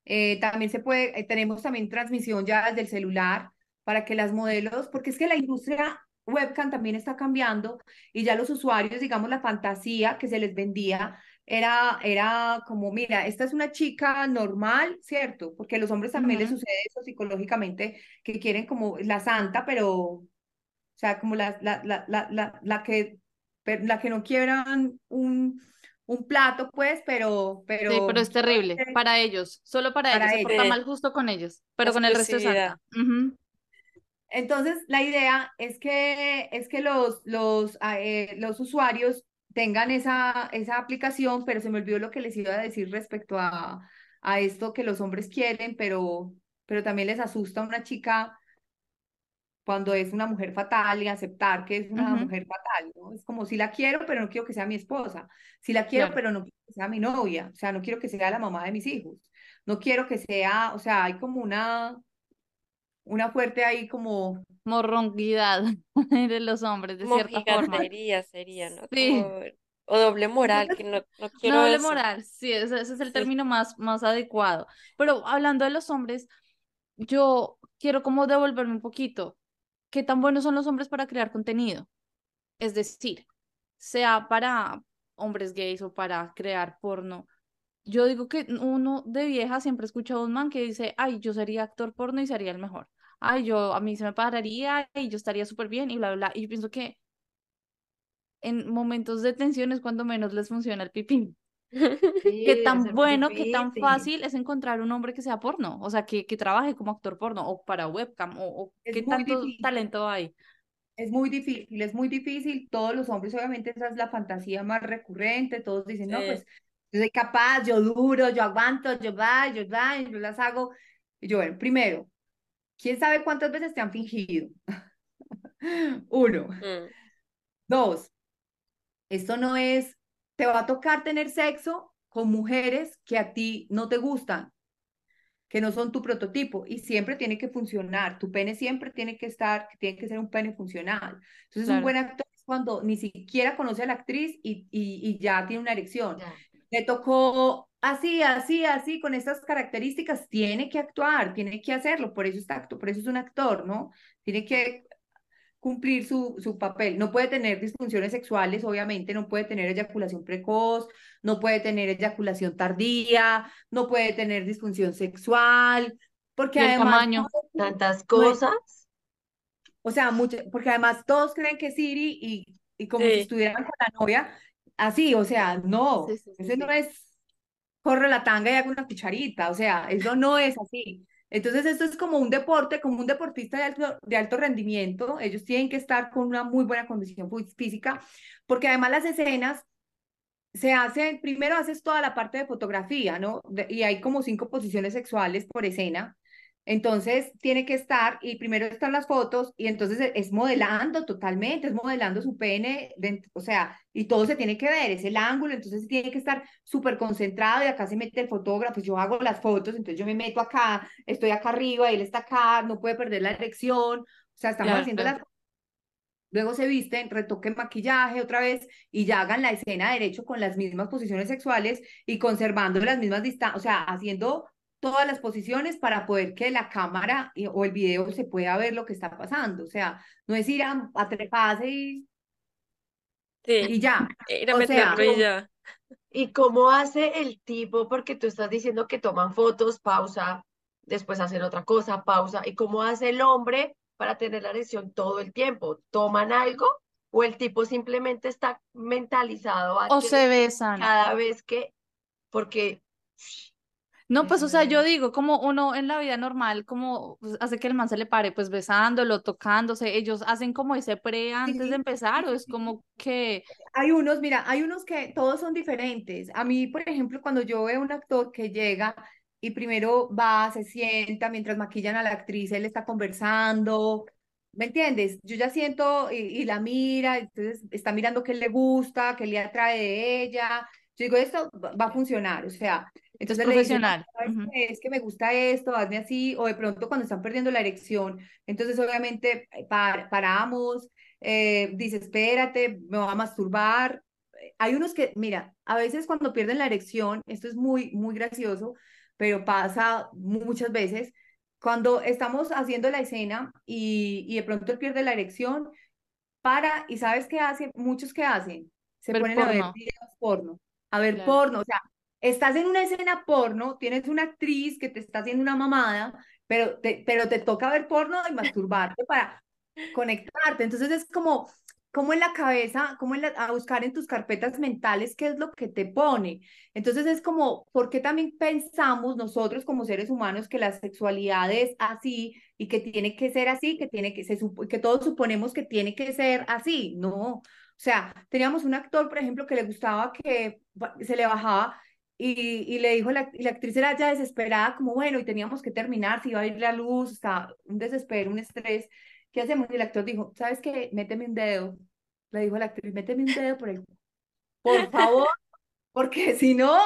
Eh, también se puede, eh, tenemos también transmisión ya desde el celular para que las modelos, porque es que la industria webcam también está cambiando y ya los usuarios, digamos, la fantasía que se les vendía era, era como, mira, esta es una chica normal, ¿cierto? Porque a los hombres también les Ujú. sucede eso psicológicamente, que quieren como la santa, pero, o sea, como la, la, la, la, la, la que, la que no quieran un, un plato, pues, pero, pero... Sí, pero es terrible para ellos, solo para, Para ellos, se porta mal justo con ellos, pero con el resto es santa. Entonces, la idea es que, es que los, los, ah, eh, los usuarios tengan esa, esa aplicación, pero se me olvidó lo que les iba a decir respecto a, a esto que los hombres quieren, pero, pero también les asusta a una chica cuando es una mujer fatal y aceptar que es una mujer fatal, ¿no? Es como si la quiero, pero no quiero que sea mi esposa. Si la quiero, Claro. pero no quiero que sea mi novia. O sea, no quiero que sea la mamá de mis hijos. No quiero que sea, o sea, hay como una, una fuerte ahí como Morronguidad de los hombres, de Como cierta forma. sería, ¿no? Sí. Como- o doble moral, que no, no quiero No, doble eso. moral, sí, ese, ese es el Sí. término más, más adecuado. Pero hablando de los hombres, yo quiero como devolverme un poquito. ¿Qué tan buenos son los hombres para crear contenido? Es decir, sea para hombres gays o para crear porno. Yo digo que uno de vieja siempre escucha a un man que dice, ay, yo sería actor porno y sería el mejor. Ay, yo a mí se me pararía y yo estaría súper bien y bla, bla, bla. Y yo pienso que en momentos de tensión es cuando menos les funciona el pipí. Sí, Qué tan bueno, qué tan fácil es encontrar un hombre que sea porno, o sea, que, que trabaje como actor porno o para webcam, o, o qué tanto difícil. talento hay. Es muy difícil, es muy difícil. Todos los hombres, obviamente, esa es la fantasía más recurrente. Todos dicen, no, Sí. pues yo soy capaz, yo duro, yo aguanto, yo va, yo va, yo las hago. Y yo, bueno, primero, ¿quién sabe cuántas veces te han fingido? Uno. Mm. Dos, esto no es, te va a tocar tener sexo con mujeres que a ti no te gustan, que no son tu prototipo y siempre tiene que funcionar. Tu pene siempre tiene que estar, tiene que ser un pene funcional. Entonces, un Claro. buen actor es cuando ni siquiera conoce a la actriz y, y, y ya tiene una erección. Le tocó así, así, así, con estas características, tiene que actuar, tiene que hacerlo, por eso está por eso es un actor, ¿no? Tiene que cumplir su, su papel. No puede tener disfunciones sexuales, obviamente, no puede tener eyaculación precoz, no puede tener eyaculación tardía, no puede tener disfunción sexual, porque Y el además, tamaño. Tantas cosas. o sea, mucho, porque además todos creen que Siri y, y como si estuvieran con la novia, así, o sea, no, Sí, sí, sí, ese no es corre la tanga y haga una cucharita, o sea, eso no es así. Entonces, esto es como un deporte, como un deportista de alto, rendimiento. Ellos tienen que estar con una muy buena condición física, porque además las escenas se hacen, primero haces toda la parte de fotografía, ¿no? y hay como cinco posiciones sexuales por escena. Entonces tiene que estar, y primero están las fotos, y entonces e, es modelando totalmente, es modelando su pene, o sea, y todo se tiene que ver, es el ángulo, entonces tiene que estar súper concentrado, y acá se mete el fotógrafo, yo hago las fotos, entonces yo me meto acá, estoy acá arriba, él está acá, no puede perder la erección, o sea, estamos haciendo las Luego se visten, retoquen maquillaje otra vez y ya hagan la escena derecho con las mismas posiciones sexuales y conservando las mismas distancias, o sea, haciendo todas las posiciones para poder que la cámara o el video se pueda ver lo que está pasando. O sea, no es ir a, a treparse y, y ya. Ir a y ya. ¿Y cómo hace el tipo? Porque tú estás diciendo que toman fotos, pausa, después hacen otra cosa, pausa. ¿Y cómo hace el hombre para tener la lesión todo el tiempo? ¿Toman algo? ¿O el tipo simplemente está mentalizado a o se besan cada vez que, porque no, pues, o sea, yo digo, como uno en la vida normal, como pues, hace que el man se le pare, pues besándolo, tocándose, ellos hacen como ese pre antes de empezar, o es como que... Hay unos, mira, hay unos que todos son diferentes. A mí, por ejemplo, cuando yo veo un actor que llega y primero va, se sienta mientras maquillan a la actriz, él está conversando, ¿me entiendes? Yo ya siento y, y la mira, entonces está mirando qué le gusta, qué le atrae de ella. Yo digo, esto va a funcionar, o sea, entonces profesional. Es que me gusta esto, hazme así, o de pronto cuando están perdiendo la erección, entonces obviamente eh, paramos, eh, dice, espérate, me voy a masturbar. Hay unos que, mira, a veces cuando pierden la erección, esto es muy, muy gracioso, pero pasa muchas veces, cuando estamos haciendo la escena y, y de pronto él pierde la erección, para, y ¿sabes qué hacen? Muchos que hacen, se ponen a ver videos porno, a ver porno, o sea, estás en una escena porno, tienes una actriz que te está haciendo una mamada, pero te, pero te toca ver porno y masturbarte para conectarte. Entonces es como, como en la cabeza, como en a buscar en tus carpetas mentales qué es lo que te pone. Entonces es como, ¿por qué también pensamos nosotros como seres humanos que la sexualidad es así y que tiene que ser así, que, tiene que, se, que todos suponemos que tiene que ser así? No. O sea, teníamos un actor, por ejemplo, que le gustaba que se le bajaba y, y, le dijo, la, y la actriz era ya desesperada, como bueno, y teníamos que terminar, si iba a ir la luz, está un desespero, un estrés. ¿Qué hacemos? Y el actor dijo, ¿sabes qué? Méteme un dedo. Le dijo la actriz, méteme un dedo por el... Por favor, porque si no,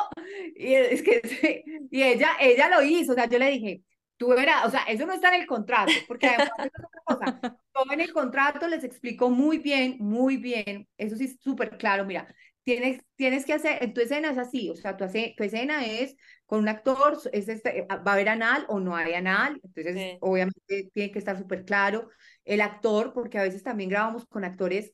y es que, y ella, ella lo hizo, o sea, yo le dije, tú verás, o sea, eso no está en el contrato, porque además es otra cosa. Todo en el contrato les explicó muy bien, muy bien, eso sí es súper claro, mira, tienes, tienes que hacer, en tu escena es así, o sea, tu, tu escena es con un actor, es este, va a haber anal o no hay anal, entonces obviamente tiene que estar súper claro. El actor, porque a veces también grabamos con actores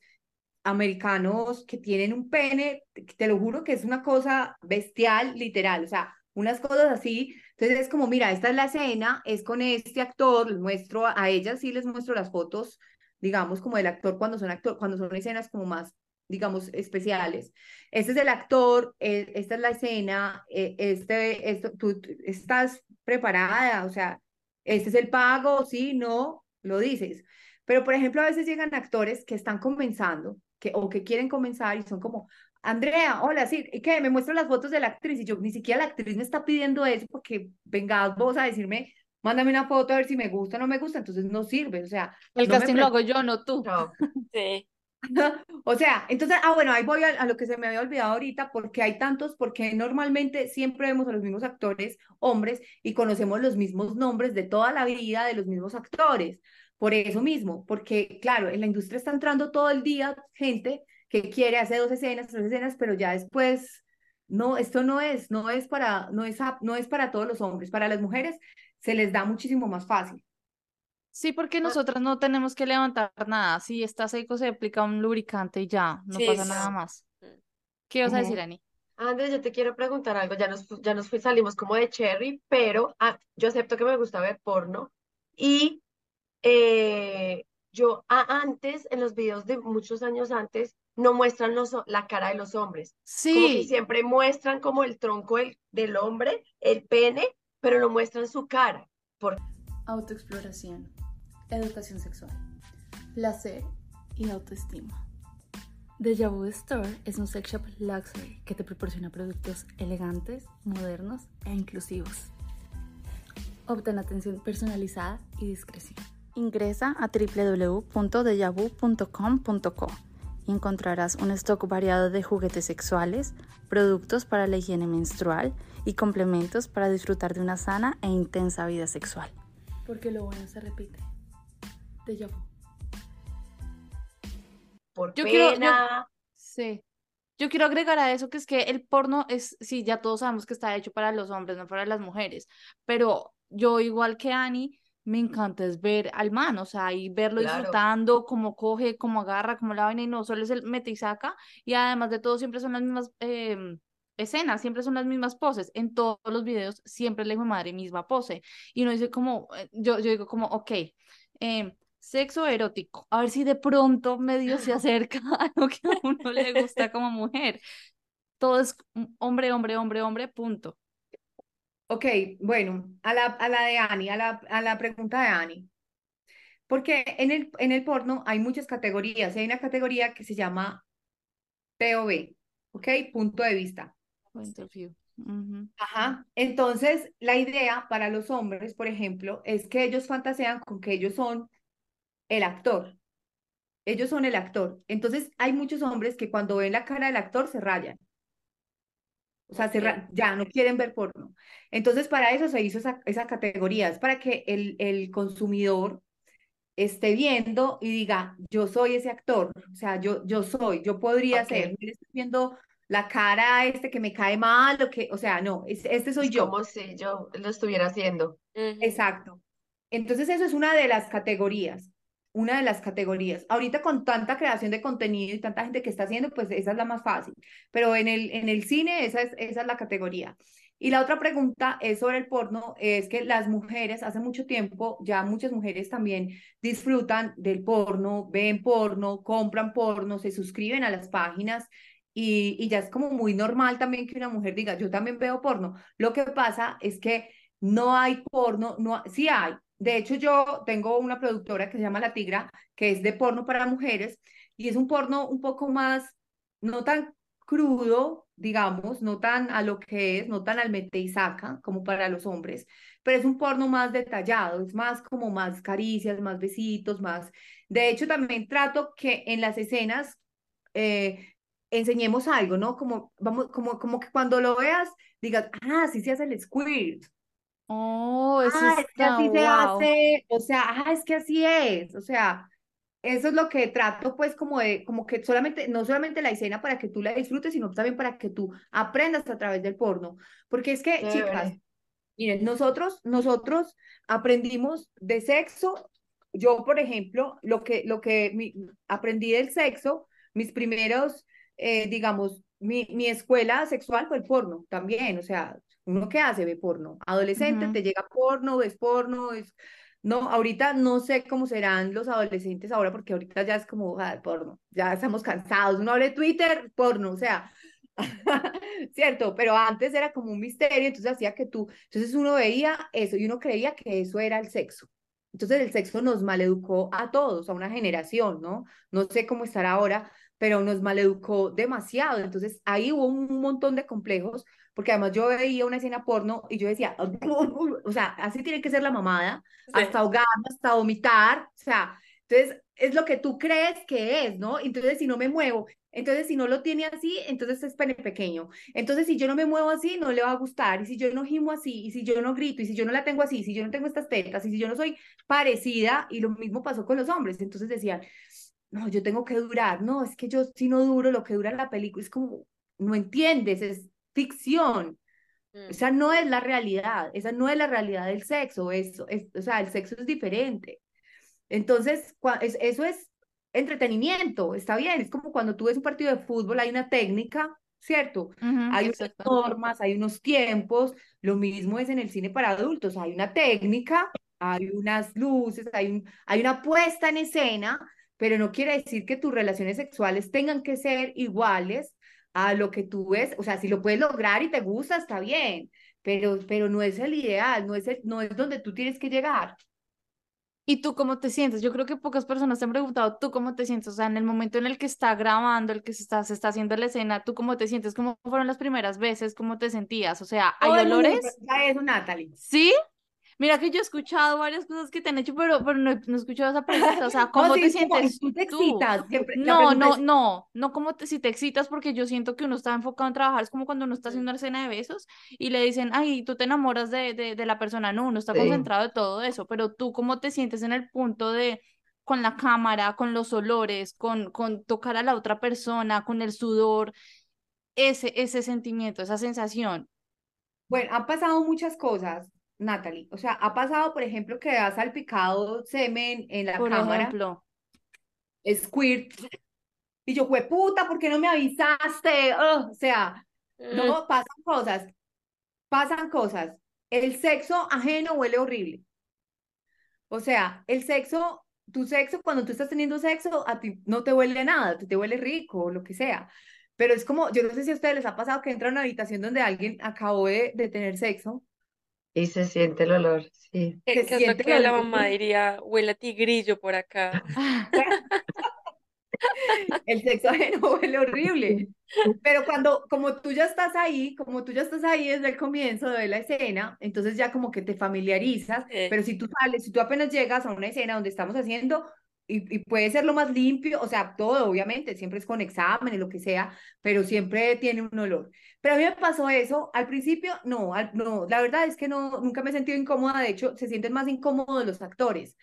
americanos que tienen un pene, te lo juro que es una cosa bestial, literal, o sea, unas cosas así. Entonces es como, mira, esta es la escena, es con este actor, les muestro a ellas, sí les muestro las fotos, digamos, como del actor cuando son actor, cuando son escenas como más digamos, especiales. Este es el actor, e, esta es la escena, e, este, esto, tú estás preparada, o sea, este es el pago, sí, no, lo dices. Pero, por ejemplo, a veces llegan actores que están comenzando que, o que quieren comenzar y son como, Andrea, hola, sí, ¿y qué? Me muestran las fotos de la actriz y yo, ni siquiera la actriz me está pidiendo eso porque vengas vos a decirme, mándame una foto a ver si me gusta o no me gusta, entonces no sirve, o sea. El casting lo hago yo, no tú. Sí. o sea, entonces, ah, bueno, ahí voy a, lo que se me había olvidado ahorita, porque hay tantos, porque normalmente siempre vemos a los mismos actores, hombres, y conocemos los mismos nombres de toda la vida de los mismos actores. Por eso mismo, porque claro, en la industria está entrando todo el día gente que quiere hacer dos escenas, tres escenas, pero ya después, no, esto no es, no es para, no es, no es para todos los hombres, para las mujeres se les da muchísimo más fácil. Sí, porque ah. nosotras no tenemos que levantar nada. Si está seco, se aplica un lubricante y ya, no pasa nada más. Mm. ¿Qué vas a decir, Ani? Andrés, yo te quiero preguntar algo. Ya nos, ya nos salimos como de Cherry, pero ah, yo acepto que me gusta ver porno. Y eh, yo antes, en los videos de muchos años antes, no muestran los, la cara de los hombres. Sí. Como que siempre muestran como el tronco del, del hombre, el pene, pero no muestran su cara. Por Autoexploración, educación sexual, placer y autoestima. Deja Vu Store es un sex shop luxury que te proporciona productos elegantes, modernos e inclusivos. Obtén atención personalizada y discreción. Ingresa a www.dejavu.com.co y encontrarás un stock variado de juguetes sexuales, productos para la higiene menstrual y complementos para disfrutar de una sana e intensa vida sexual. Porque lo bueno se repite. Por Yo pena. quiero- yo- Sí. Yo quiero agregar a eso que es que el porno es, sí, ya todos sabemos que está hecho para los hombres, no para las mujeres, pero yo igual que Ani, me encanta es ver al man, o sea, y verlo Claro. disfrutando, cómo coge, cómo agarra, cómo la vaina, y no solo es el mete y saca, y además de todo siempre son las mismas em, escenas, siempre son las mismas poses, en todos los videos siempre es la hijo de madre misma pose, y uno dice como, eh, yo, yo digo como, ok, em, sexo erótico, a ver si de pronto medio se acerca a lo que a uno le gusta como mujer. Todo es hombre, hombre, hombre, hombre, punto. Ok, bueno, a la, a la de Ani, a la, a la pregunta de Ani. Porque en el, en el porno hay muchas categorías hay una categoría que se llama POV, ¿ok? Punto de vista. Point of view. Ajá. Entonces, la idea para los hombres, por ejemplo, es que ellos fantasean con que ellos son el actor. Ellos son el actor. Entonces, hay muchos hombres que cuando ven la cara del actor se rayan. O sea, se ra- ya no quieren ver porno. Entonces, para eso se hizo esa, esa categoría. Es para que el, el consumidor esté viendo y diga, yo soy ese actor. O sea, yo, yo soy, yo podría Ok. ser. Estoy viendo la cara a este que me cae mal o que, o sea, no, es- este soy Es yo. como si yo lo estuviera haciendo. Exacto. Entonces, eso es una de las categorías, una de las categorías. Ahorita con tanta creación de contenido y tanta gente que está haciendo, pues esa es la más fácil. Pero en el, en el cine, esa es, esa es la categoría. Y la otra pregunta es sobre el porno, es que las mujeres, hace mucho tiempo, ya muchas mujeres también disfrutan del porno, ven porno, compran porno, se suscriben a las páginas y, y ya es como muy normal también que una mujer diga, yo también veo porno. Lo que pasa es que no hay porno, no, sí hay. De hecho, yo tengo una productora que se llama La Tigra, que es de porno para mujeres, y es un porno un poco más, no tan crudo, digamos, no tan a lo que es, no tan al mete y saca como para los hombres, pero es un porno más detallado, es más como más caricias, más besitos, más... De hecho, también trato que en las escenas eh, enseñemos algo, ¿no? Como, vamos, como, como que cuando lo veas digas, ah, así se hace el squirt. Oh, eso Ah, es que está así se hace, o sea, ah, es que así es, o sea, eso es lo que trato, pues, como de, como que solamente, no solamente la escena para que tú la disfrutes, sino también para que tú aprendas a través del porno, porque es que, chicas, miren, nosotros, nosotros aprendimos de sexo, yo, por ejemplo, lo que, lo que mi- aprendí del sexo, mis primeros, eh, digamos, mi, mi escuela sexual fue el porno también, o sea, uno que hace ve porno, adolescente Ujú. te llega porno, ves porno, es, no, ahorita no sé cómo serán los adolescentes ahora, porque ahorita ya es como, ah, porno, ya estamos cansados, uno abre Twitter, porno, o sea, cierto, pero antes era como un misterio, entonces hacía que tú, entonces uno veía eso y uno creía que eso era el sexo. Entonces el sexo nos maleducó a todos, a una generación, ¿no? No sé cómo estará ahora, pero nos maleducó demasiado. Entonces ahí hubo un montón de complejos, porque además yo veía una escena porno y yo decía, o sea, así tiene que ser la mamada, Sí. hasta ahogarme, hasta vomitar, o sea, entonces es lo que tú crees que es, ¿no? Entonces si no me muevo, entonces si no lo tiene así, entonces es pene pequeño. Entonces si yo no me muevo así, no le va a gustar, y si yo no gimo así, y si yo no grito, y si yo no la tengo así, y si yo no tengo estas tetas, y si yo no soy parecida, y lo mismo pasó con los hombres, entonces decían, no, yo tengo que durar, no, es que yo si no duro, lo que dura la película es como, no entiendes, es ficción. Mm. Esa no es la realidad, esa no es la realidad del sexo, eso es, o sea, el sexo es diferente. Entonces, es- eso es entretenimiento, está bien, es como cuando tú ves un partido de fútbol, hay una técnica, ¿cierto? Hay unas normas, hay unos tiempos, lo mismo es en el cine para adultos, hay una técnica, hay unas luces, hay, un, hay una puesta en escena, pero no quiere decir que tus relaciones sexuales tengan que ser iguales a lo que tú ves, o sea, si lo puedes lograr y te gusta, está bien, pero, pero no es el ideal, no es, el, no es donde tú tienes que llegar. ¿Y tú cómo te sientes? Yo creo que pocas personas te han preguntado, ¿tú cómo te sientes? O sea, en el momento en el que está grabando, el que se está, se está haciendo la escena, ¿tú cómo te sientes? ¿Cómo fueron las primeras veces? ¿Cómo te sentías? O sea, ¿hay Todo el mundo me olores? pregunta eso, Natalie. ¿Sí? Mira que yo he escuchado varias cosas que te han hecho, pero, pero no, no he escuchado esa pregunta. O sea, No, ¿cómo sí, te como, sientes tú te excitas, siempre, No, no, es, no, no como te, si te excitas porque yo siento que uno está enfocado en trabajar, es como cuando uno está haciendo una escena de besos y le dicen, ay, tú te enamoras de, de, de la persona, no, uno está Sí. concentrado de todo eso, pero tú cómo te sientes en el punto de con la cámara, con los olores, con, con tocar a la otra persona, con el sudor, ese, ese sentimiento, esa sensación. Bueno, han pasado muchas cosas, Natalie. O sea, ha pasado, por ejemplo, que ha salpicado semen en la Por cámara, ejemplo, squirt, y yo, fue puta, ¿por qué no me avisaste? O sea, Mm, no, pasan cosas, pasan cosas. El sexo ajeno huele horrible. O sea, el sexo, tu sexo, cuando tú estás teniendo sexo, a ti no te huele a nada, te huele rico o lo que sea. Pero es como, yo no sé si a ustedes les ha pasado que entran a una habitación donde alguien acabó de, de tener sexo, Y se siente el olor, sí. ¿Qué, se qué es lo siente que la mamá diría? Huele a tigrillo por acá. El sexo ajeno huele horrible. Pero cuando, como tú ya estás ahí, como tú ya estás ahí desde el comienzo de la escena, entonces ya como que te familiarizas, Eh. pero si tú sales, si tú apenas llegas a una escena donde estamos haciendo, y, y puede ser lo más limpio, o sea, todo, obviamente, siempre es con exámenes, lo que sea, pero siempre tiene un olor. Pero a mí me pasó eso, al principio, no, al- no, la verdad es que no, nunca me he sentido incómoda, de hecho, se sienten más incómodos los actores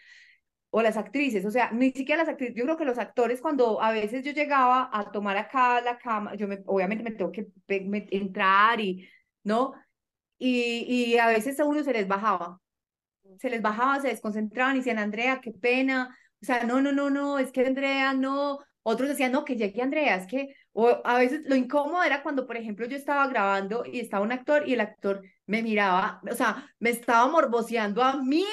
o las actrices, o sea, ni siquiera las actrices, yo creo que los actores cuando a veces yo llegaba a tomar acá la cama, yo me, obviamente me tengo que me- entrar y, ¿no? Y, y a veces a uno se les bajaba, se les bajaba, se desconcentraban y decían, Andrea, qué pena, o sea, no, no, no, no, es que Andrea, no, otros decían, no, que llegue Andrea, es que, o a veces lo incómodo era cuando, por ejemplo, yo estaba grabando y estaba un actor y el actor me miraba, o sea, me estaba morboseando a mí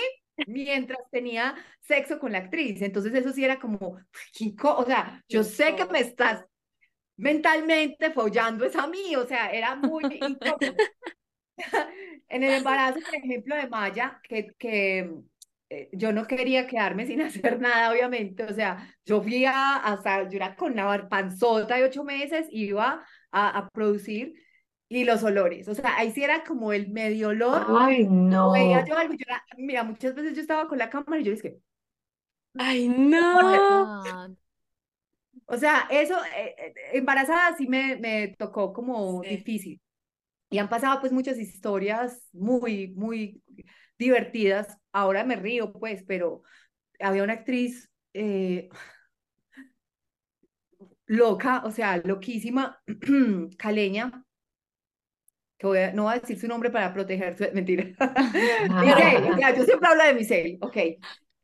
mientras tenía sexo con la actriz. Entonces eso sí era como, o sea, yo sé que me estás mentalmente follando es a mí, o sea, era muy incómodo. En el embarazo, por ejemplo, de Maya, que, que yo no quería quedarme sin hacer nada, obviamente, o sea, yo fui a, hasta, yo era con la panzota de ocho meses, iba a, a producir, y los olores, o sea, ahí sí era como el medio olor, Ay, no. veía yo algo, yo era- mira, muchas veces yo estaba con la cámara y yo dije, Ay, no. O sea, eso, eh, eh, embarazada sí me, me tocó como Sí. difícil. Y han pasado pues muchas historias muy, muy divertidas. Ahora me río pues, pero había una actriz eh, loca, o sea, loquísima, caleña, que voy a- no voy a decir su nombre para proteger su... Mentira. Michelle, ya, yo siempre hablo de Michelle, ok.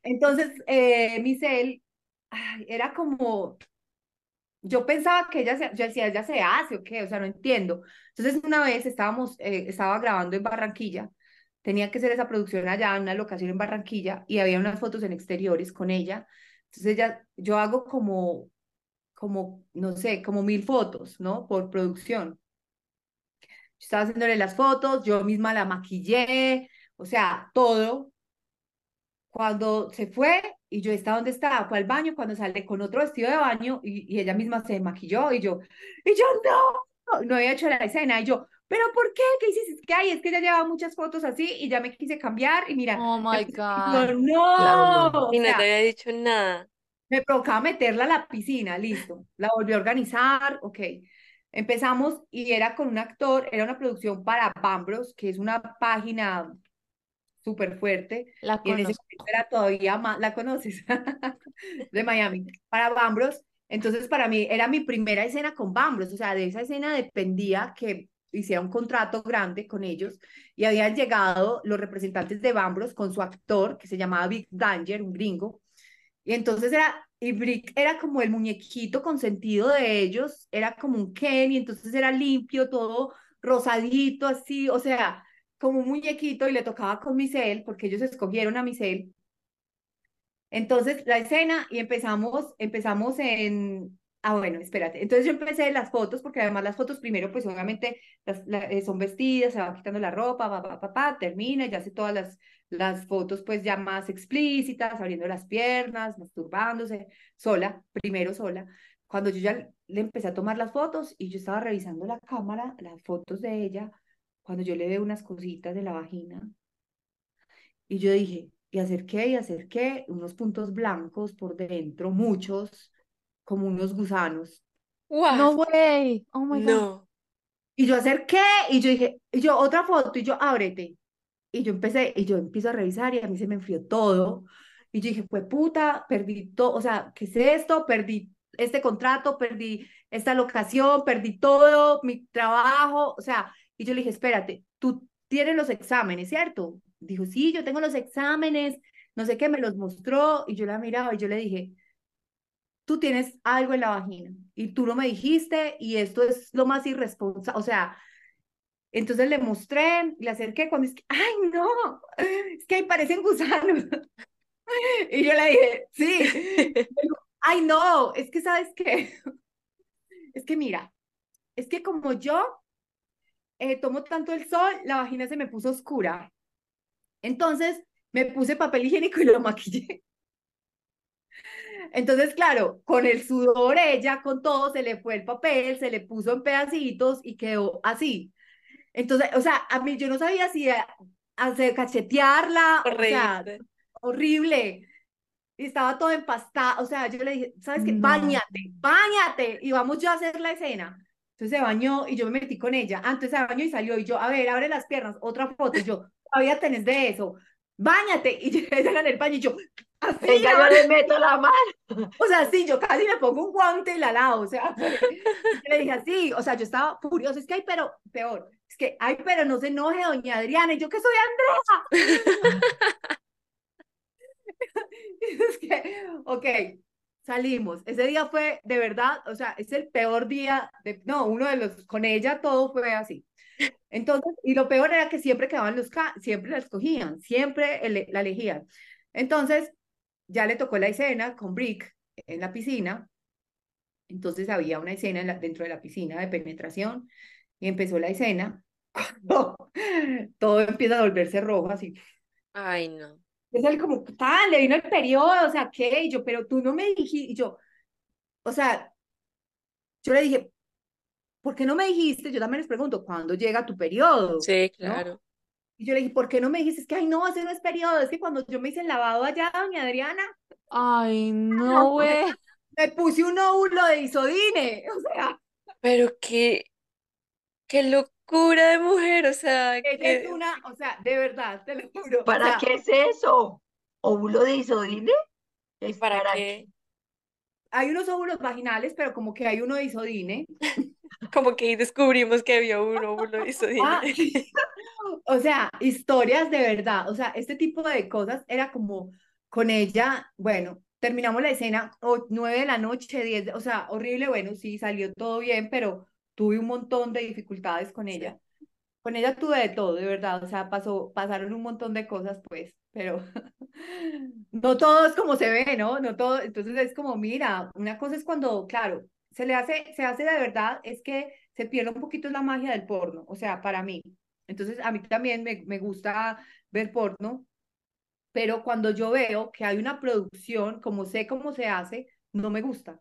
Entonces, eh, Michelle, ay, era como, yo pensaba que ella se, yo decía, ella se hace o qué, o sea, no entiendo. Entonces, una vez estábamos, eh, estaba grabando en Barranquilla, tenía que hacer esa producción allá en una locación en Barranquilla y había unas fotos en exteriores con ella. Entonces, ella, yo hago como, como, no sé, como mil fotos, ¿no? Por producción. Yo estaba haciéndole las fotos, yo misma la maquillé, o sea, todo. Cuando se fue y yo estaba donde estaba, fue al baño, cuando sale con otro vestido de baño y, y ella misma se maquilló y yo, y yo no, no había hecho la escena y yo, pero ¿por qué? ¿Qué hiciste? Es que ay, es que ella llevaba muchas fotos así y ya me quise cambiar y mira, Oh my God. no, Y no te sea, había dicho nada. me provocaba meterla a la piscina, listo. La volví a organizar, ok. Empezamos y era con un actor, era una producción para Bambros, que es una página súper fuerte. La Y en ese era todavía más, ¿la conoces? De Miami, para Bambros. Entonces, para mí era mi primera escena con Bambros, o sea, de esa escena dependía que hiciera un contrato grande con ellos y habían llegado los representantes de Bambros con su actor que se llamaba Big Danger, un gringo. Y entonces era, y Brick era como el muñequito consentido de ellos, era como un Ken, y entonces era limpio, todo rosadito, así, o sea, como un muñequito, y le tocaba con Michelle, porque ellos escogieron a Michelle. Entonces, la escena, y empezamos, empezamos en, Ah, bueno, espérate. Entonces yo empecé las fotos, porque además las fotos primero, pues obviamente las, la- eh, son vestidas, se va quitando la ropa, pa, pa, pa, pa, termina, ya hace todas las, las fotos pues ya más explícitas, abriendo las piernas, masturbándose, sola, primero sola. Cuando yo ya le empecé a tomar las fotos y yo estaba revisando la cámara, las fotos de ella, cuando yo le veo unas cositas de la vagina, y yo dije, y acerqué y acerqué unos puntos blancos por dentro, muchos, como unos gusanos. What? No way. Oh my God. No. Y yo acerqué y yo dije, y yo otra foto y yo ábrete. Y yo empecé, y yo empiezo a revisar y a mí se me enfrió todo. Y yo dije, fue puta, perdí todo, o sea, ¿qué es esto? Perdí este contrato, perdí esta locación, perdí todo, mi trabajo, o sea, y yo le dije, espérate, tú tienes los exámenes, ¿cierto? Dijo, sí, yo tengo los exámenes, no sé qué, me los mostró y yo la miraba y yo le dije, tú tienes algo en la vagina y tú no me dijiste y esto es lo más irresponsable, o sea, entonces le mostré, le acerqué cuando es que, ay, no, es que ahí parecen gusanos. Y yo le dije, sí, ay, no, es que sabes qué, es que mira, es que como yo eh, tomo tanto el sol, la vagina se me puso oscura. Entonces me puse papel higiénico y lo maquillé. Entonces, claro, con el sudor ella, con todo, se le fue el papel, se le puso en pedacitos y quedó así. Entonces, o sea, a mí yo no sabía si hacer cachetearla, o sea, Horrible. horrible. Y estaba todo empastado, o sea, yo le dije, ¿sabes qué? No. Báñate, báñate, y vamos yo a hacer la escena. Entonces se bañó y yo me metí con ella. Antes se bañó y salió y yo, a ver, abre las piernas, otra foto. Y yo, todavía tenés de eso, báñate. Y yo, ella en el baño y yo, Venga, yo le meto la mano. o sea, sí, yo casi me pongo un guante y la lavo, o sea, le dije así, o sea, yo estaba furiosa, es que hay, pero, peor, es que, ay, pero no se enoje, doña Adriana, y yo que soy Andrea. Es que, ok, salimos, ese día fue, de verdad, o sea, es el peor día, de, no, uno de los, con ella todo fue así. Entonces, y lo peor era que siempre quedaban los, siempre la escogían, siempre la elegían. Entonces, ya le tocó la escena con Brick en la piscina. Entonces había una escena en la- dentro de la piscina de penetración y empezó la escena. Cuando todo empieza a volverse rojo, así. Ay, no. Es el como, tal, le vino el periodo, o sea, ¿qué? Y yo, pero tú no me dijiste, y yo, o sea, yo le dije, ¿por qué no me dijiste? Yo también les pregunto, ¿cuándo llega tu periodo? Sí, ¿No? Y yo le dije, ¿por qué no me dijiste? Es que, ay, no, ese no es periodo, es que cuando yo me hice el lavado allá, doña Adriana, Ay, no, güey. me puse un óvulo de isodine, o sea, Pero qué, qué locura de mujer, o sea, ella que es una, o sea, de verdad, te lo juro, o ¿Para sea, qué es eso? ¿Óvulo de isodine? ¿y Es para para qué? hay unos óvulos vaginales, pero como que hay uno de isodine, Como que descubrimos que había un óvulo de isodine. Ah, o sea, historias de verdad, o sea, este tipo de cosas era como con ella, bueno, terminamos la escena o nueve de la noche, diez, de- o sea, horrible, bueno, sí, salió todo bien, pero tuve un montón de dificultades con Sí. ella. Con ella tuve de todo, de verdad, o sea, pasó, pasaron un montón de cosas, pues, pero no todo es como se ve, ¿no? No todo, entonces es como, mira, una cosa es cuando, claro, se le hace, se hace de verdad, es que se pierde un poquito la magia del porno, o sea, para mí. Entonces, a mí también me, me gusta ver porno, pero cuando yo veo que hay una producción, como sé cómo se hace, no me gusta.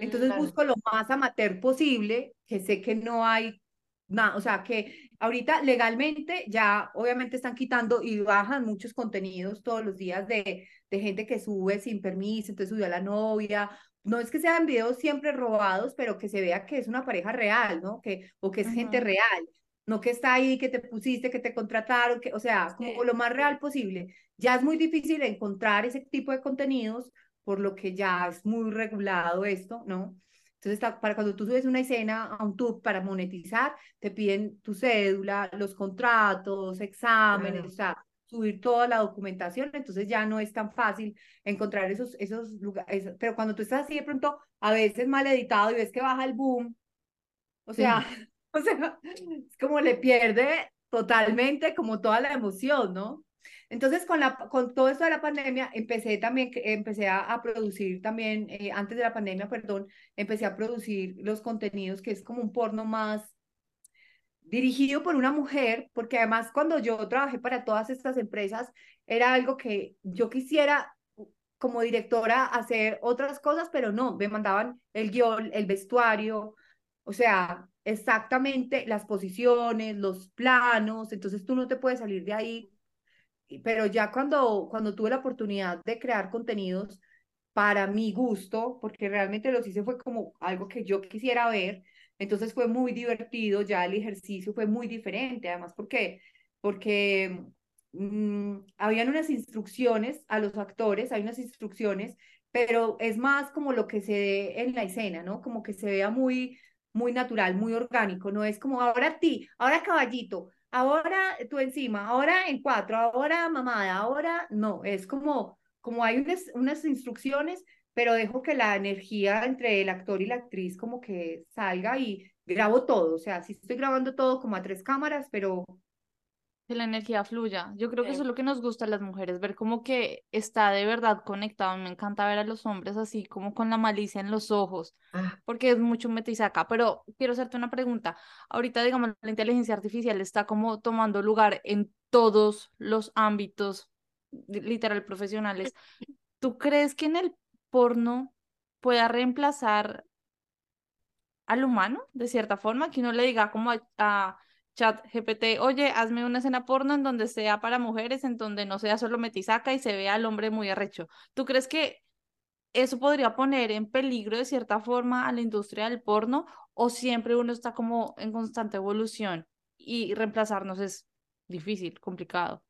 Entonces Claro. busco lo más amateur posible, que sé que no hay nada, o sea, que ahorita legalmente ya obviamente están quitando y bajan muchos contenidos todos los días de, de gente que sube sin permiso, entonces subió a la novia. No es que sean videos siempre robados, pero que se vea que es una pareja real, ¿no? Que, o que es gente Ujú. real, no que está ahí, que te pusiste, que te contrataron, que, o sea, como Sí. lo más real posible. Ya es muy difícil encontrar ese tipo de contenidos por lo que ya es muy regulado esto, ¿no? Entonces, está- para cuando tú subes una escena a un tube para monetizar, te piden tu cédula, los contratos, exámenes, Claro. o sea, subir toda la documentación, entonces ya no es tan fácil encontrar esos, esos lugares, pero cuando tú estás así de pronto, a veces mal editado y ves que baja el boom, o sea, o sea, es como le pierde totalmente como toda la emoción, ¿no? Entonces, con, la, con todo esto de la pandemia, empecé también, empecé a, a producir también, eh, antes de la pandemia, perdón, empecé a producir los contenidos que es como un porno más dirigido por una mujer, porque además cuando yo trabajé para todas estas empresas, era algo que yo quisiera como directora hacer otras cosas, pero no, me mandaban el guion, el vestuario, o sea, exactamente las posiciones, los planos, entonces tú no te puedes salir de ahí. Pero ya cuando, cuando tuve la oportunidad de crear contenidos para mi gusto, porque realmente los hice fue como algo que yo quisiera ver, entonces fue muy divertido, ya el ejercicio fue muy diferente, además, ¿por qué? Porque mmm, habían unas instrucciones a los actores, hay unas instrucciones, pero es más como lo que se ve en la escena, ¿no? Como que se vea muy, muy natural, muy orgánico, no es como ahora ti, ahora caballito, ahora tú encima, ahora en cuatro, ahora mamada, ahora no, es como, como hay unas, unas instrucciones, pero dejo que la energía entre el actor y la actriz como que salga y grabo todo, o sea, sí estoy grabando todo como a tres cámaras, pero que la energía fluya. Yo creo que eso es lo que nos gusta a las mujeres, ver como que está de verdad conectado. Me encanta ver a los hombres así, como con la malicia en los ojos, Ah, porque es mucho metisaca. Pero quiero hacerte una pregunta. Ahorita, digamos, la inteligencia artificial está como tomando lugar en todos los ámbitos, li- literal, profesionales. ¿Tú crees que en el porno pueda reemplazar al humano, de cierta forma, que uno le diga como a, chat GPT, oye, hazme una escena porno en donde sea para mujeres, en donde no sea solo metisaca y se vea al hombre muy arrecho. ¿Tú crees que eso podría poner en peligro de cierta forma a la industria del porno o siempre uno está como en constante evolución y reemplazarnos es difícil, complicado?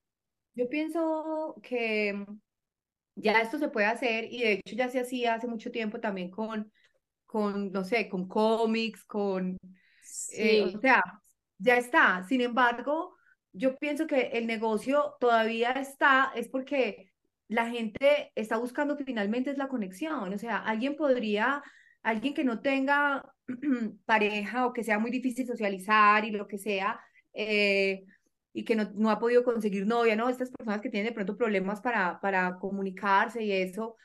yo pienso que ya esto se puede hacer y de hecho ya se hacía hace mucho tiempo también con, con no sé, con cómics, con, eh, o Sí, sea, ya está. Sin embargo, yo pienso que el negocio todavía está, es porque la gente está buscando finalmente es la conexión. O sea, alguien podría, alguien que no tenga pareja o que sea muy difícil socializar y lo que sea, eh, y que no, no ha podido conseguir novia, ¿no? Estas personas que tienen de pronto problemas para, para comunicarse y eso,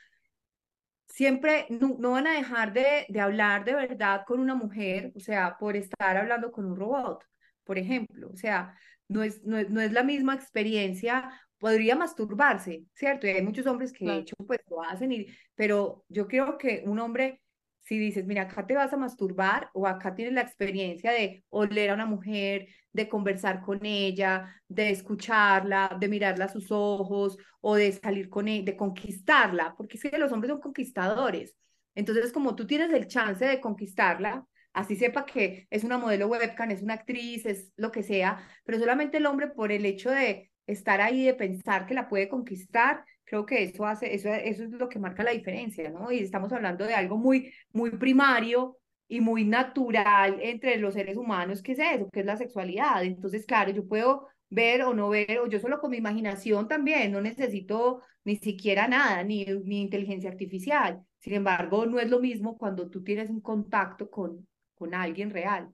siempre no, no van a dejar de, de hablar de verdad con una mujer, o sea, por estar hablando con un robot, por ejemplo. O sea, no es, no es, no es la misma experiencia. Podría masturbarse, ¿cierto? Y hay muchos hombres que de hecho pues lo hacen, y, pero yo creo que un hombre, si dices, mira, acá te vas a masturbar o acá tienes la experiencia de oler a una mujer, de conversar con ella, de escucharla, de mirarla a sus ojos o de salir con ella, de conquistarla, porque es que los hombres son conquistadores. Entonces, como tú tienes el chance de conquistarla, así sepa que es una modelo webcam, es una actriz, es lo que sea, pero solamente el hombre por el hecho de estar ahí, de pensar que la puede conquistar, creo que eso hace, eso, eso es lo que marca la diferencia, ¿no? Y estamos hablando de algo muy, muy primario y muy natural entre los seres humanos, que es eso, que es la sexualidad. Entonces, claro, yo puedo ver o no ver, o yo solo con mi imaginación también, no necesito ni siquiera nada, ni, ni inteligencia artificial. Sin embargo, no es lo mismo cuando tú tienes un contacto con, con alguien real.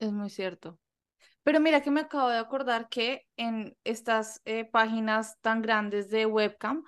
Es muy cierto. Pero mira que me acabo de acordar que en estas eh, páginas tan grandes de webcam,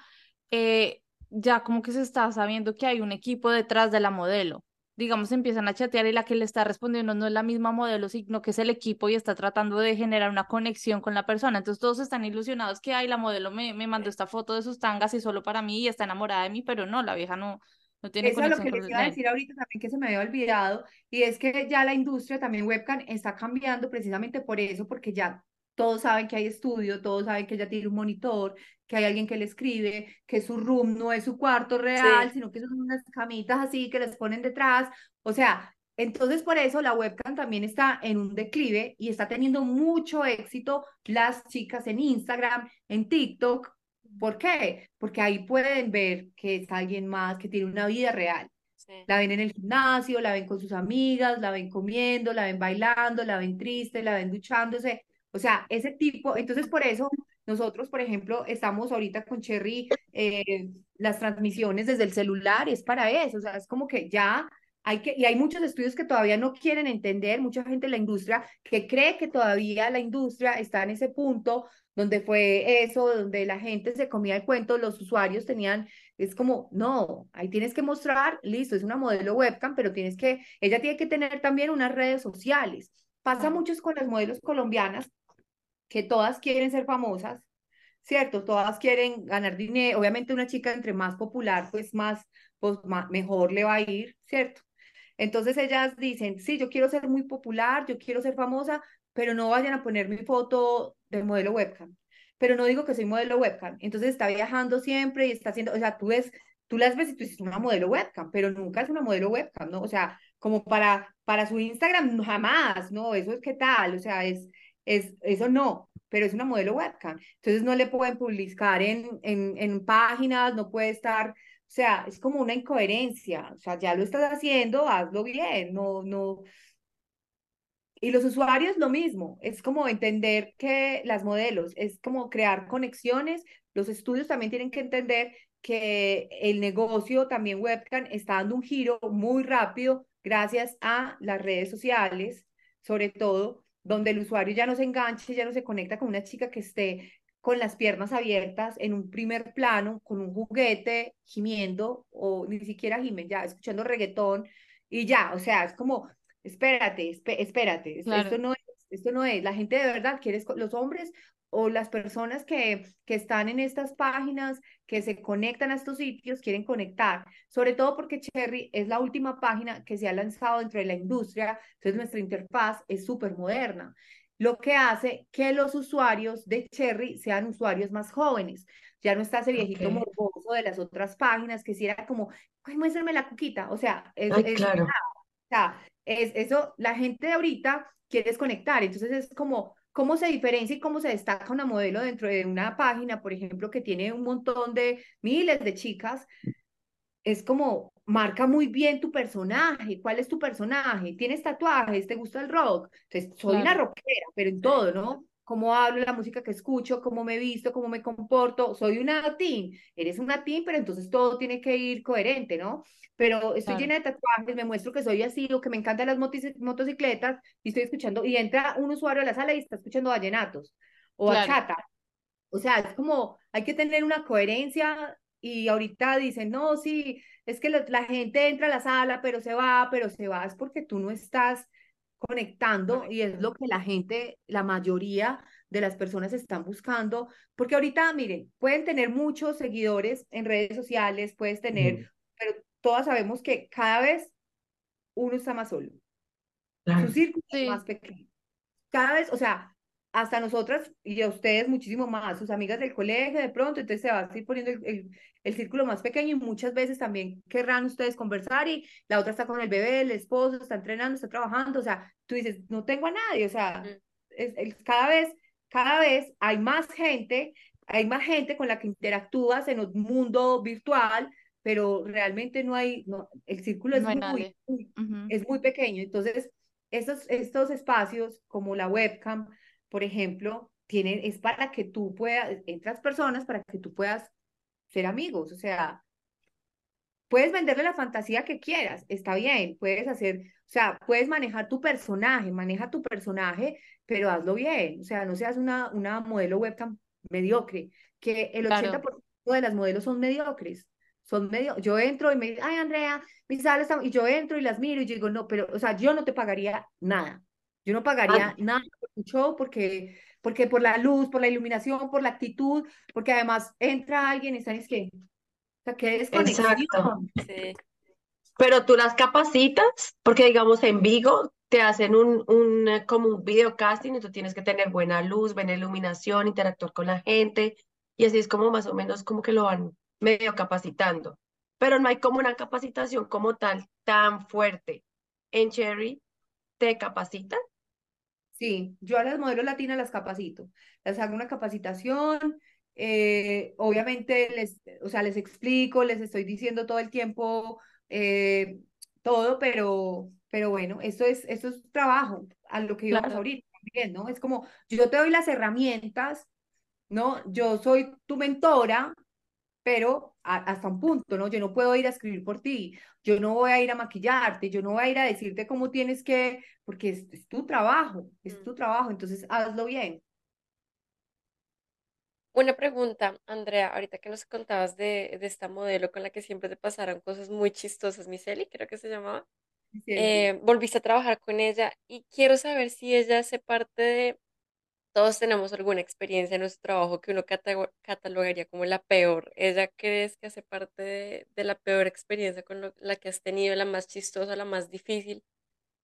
eh, ya como que se está sabiendo que hay un equipo detrás de la modelo. Digamos, empiezan a chatear y la que le está respondiendo no es la misma modelo, sino que es el equipo y está tratando de generar una conexión con la persona. Entonces todos están ilusionados que, ay, la modelo me, me mandó esta foto de sus tangas y solo para mí y está enamorada de mí, pero no, la vieja no, no tiene Eso es lo que les iba a decir ahorita también que se me había olvidado, y es que ya la industria también webcam está cambiando precisamente por eso, porque ya todos saben que hay estudio, todos saben que ella tiene un monitor, que hay alguien que le escribe, que su room no es su cuarto real, Sí. sino que son unas camitas así que les ponen detrás. O sea, entonces por eso la webcam también está en un declive y está teniendo mucho éxito las chicas en Instagram, en TikTok. ¿Por qué? Porque ahí pueden ver que es alguien más que tiene una vida real. Sí. La ven en el gimnasio, la ven con sus amigas, la ven comiendo, la ven bailando, la ven triste, la ven duchándose. O sea, ese tipo, entonces por eso nosotros, por ejemplo, estamos ahorita con Cherry, eh, las transmisiones desde el celular, es para eso, o sea, es como que ya hay que, y hay muchos estudios que todavía no quieren entender, mucha gente en la industria que cree que todavía la industria está en ese punto donde fue eso, donde la gente se comía el cuento, los usuarios tenían, es como, no, ahí tienes que mostrar, listo, es una modelo webcam, pero tienes que, ella tiene que tener también unas redes sociales. Pasa mucho con las modelos colombianas, que todas quieren ser famosas, ¿cierto? Todas quieren ganar dinero. Obviamente una chica entre más popular, pues más, pues mejor le va a ir, ¿cierto? Entonces ellas dicen, sí, yo quiero ser muy popular, yo quiero ser famosa, pero no vayan a poner mi foto de modelo webcam. Pero no digo que soy modelo webcam. Entonces está viajando siempre y está haciendo, o sea, tú ves, tú las ves y tú dices una modelo webcam, pero nunca es una modelo webcam, ¿no? O sea, como para, para su Instagram, jamás, ¿no? Eso es qué tal, o sea, es, es, eso no, pero es una modelo webcam. Entonces no le pueden publicar en, en, en páginas, no puede estar, o sea, es como una incoherencia, o sea, ya lo estás haciendo, hazlo bien, no, no, y los usuarios lo mismo, es como entender que las modelos, es como crear conexiones. Los estudios también tienen que entender que el negocio también webcam está dando un giro muy rápido gracias a las redes sociales, sobre todo, donde el usuario ya no se enganche, ya no se conecta con una chica que esté con las piernas abiertas en un primer plano, con un juguete, gimiendo, o ni siquiera gimen, ya escuchando reggaetón, y ya, o sea, es como espérate, espérate, esto, no es, esto no es, la gente de verdad quiere, los hombres o las personas que, que están en estas páginas, que se conectan a estos sitios, quieren conectar, sobre todo porque Cherry es la última página que se ha lanzado dentro de la industria, entonces nuestra interfaz es súper moderna, lo que hace que los usuarios de Cherry sean usuarios más jóvenes. Ya no está ese viejito morboso de las otras páginas que si era como, ay, muéstrame la cuquita, o sea, es, claro. o sea, es eso, la gente de ahorita quiere desconectar, entonces es como, ¿cómo se diferencia y cómo se destaca una modelo dentro de una página, por ejemplo, que tiene un montón de miles de chicas? Es como, marca muy bien tu personaje, ¿cuál es tu personaje? ¿Tienes tatuajes? ¿Te gusta el rock? Entonces, soy una rockera, pero en todo, ¿no? Cómo hablo, la música que escucho, cómo me visto, cómo me comporto. Soy una teen, eres una teen, pero entonces todo tiene que ir coherente, ¿no? Pero estoy llena de tatuajes, me muestro que soy así o que me encantan las motocicletas y estoy escuchando, y entra un usuario a la sala y está escuchando vallenatos o bachata. O sea, es como, hay que tener una coherencia y ahorita dicen, no, sí, es que la gente entra a la sala, pero se va, pero se va, es porque tú no estás conectando y es lo que la gente, la mayoría de las personas están buscando, porque ahorita, miren, pueden tener muchos seguidores en redes sociales, puedes tener, pero todas sabemos que cada vez uno está más solo. Su círculo es más pequeño. Cada vez, o sea, hasta nosotras y a ustedes muchísimo más, sus amigas del colegio de pronto, entonces se va a ir poniendo el, el, círculo más pequeño y muchas veces también querrán ustedes conversar y la otra está con el bebé, el esposo, está entrenando, está trabajando, o sea, tú dices, no tengo a nadie, o sea, es, cada vez, cada vez hay más gente, hay más gente con la que interactúas en un mundo virtual, pero realmente no hay, no, el círculo es, muy, es muy pequeño, entonces estos, estos espacios como la webcam, por ejemplo, tiene, es para que tú puedas, entras personas para que tú puedas ser amigos, o sea, puedes venderle la fantasía que quieras, está bien, puedes hacer, o sea, puedes manejar tu personaje, maneja tu personaje, pero hazlo bien, o sea, no seas una, una modelo webcam mediocre, que el 80% de las modelos son mediocres, son medio, yo entro y me dice, ay Andrea, mis sales y yo entro y las miro y yo digo, no, pero, o sea, yo no te pagaría nada, yo no pagaría nada show porque, porque por la luz, por la iluminación, por la actitud, porque además entra alguien y están es que, o sea, desconexión. Exacto. Sí. Pero tú las capacitas, porque digamos en Vigo te hacen un, un eh, como un videocasting y tú tienes que tener buena luz, buena iluminación, interactuar con la gente y así es como más o menos como que lo van medio capacitando. Pero no hay como una capacitación como tal tan fuerte. En Cherry, ¿te capacitan? Sí, yo a las modelos latinas las capacito, las hago una capacitación, eh, obviamente les, o sea, les explico, les estoy diciendo todo el tiempo eh, todo, pero, pero bueno, esto es, esto es trabajo, a lo que íbamos ahorita también, ¿no? Es como, yo te doy las herramientas, ¿no? Yo soy tu mentora, pero hasta un punto, ¿no? Yo no puedo ir a escribir por ti, yo no voy a ir a maquillarte, yo no voy a ir a decirte cómo tienes que, porque es, tu trabajo, es mm. tu trabajo, entonces hazlo bien. Una pregunta, Andrea, ahorita que nos contabas de, de esta modelo con la que siempre te pasaron cosas muy chistosas, Miseli, creo que se llamaba. Sí, sí. eh, volviste a trabajar con ella y quiero saber si ella hace parte de, todos tenemos alguna experiencia en nuestro trabajo que uno catalogaría como la peor. ¿Ella crees que hace parte de, de la peor experiencia con lo- la que has tenido, la más chistosa, la más difícil?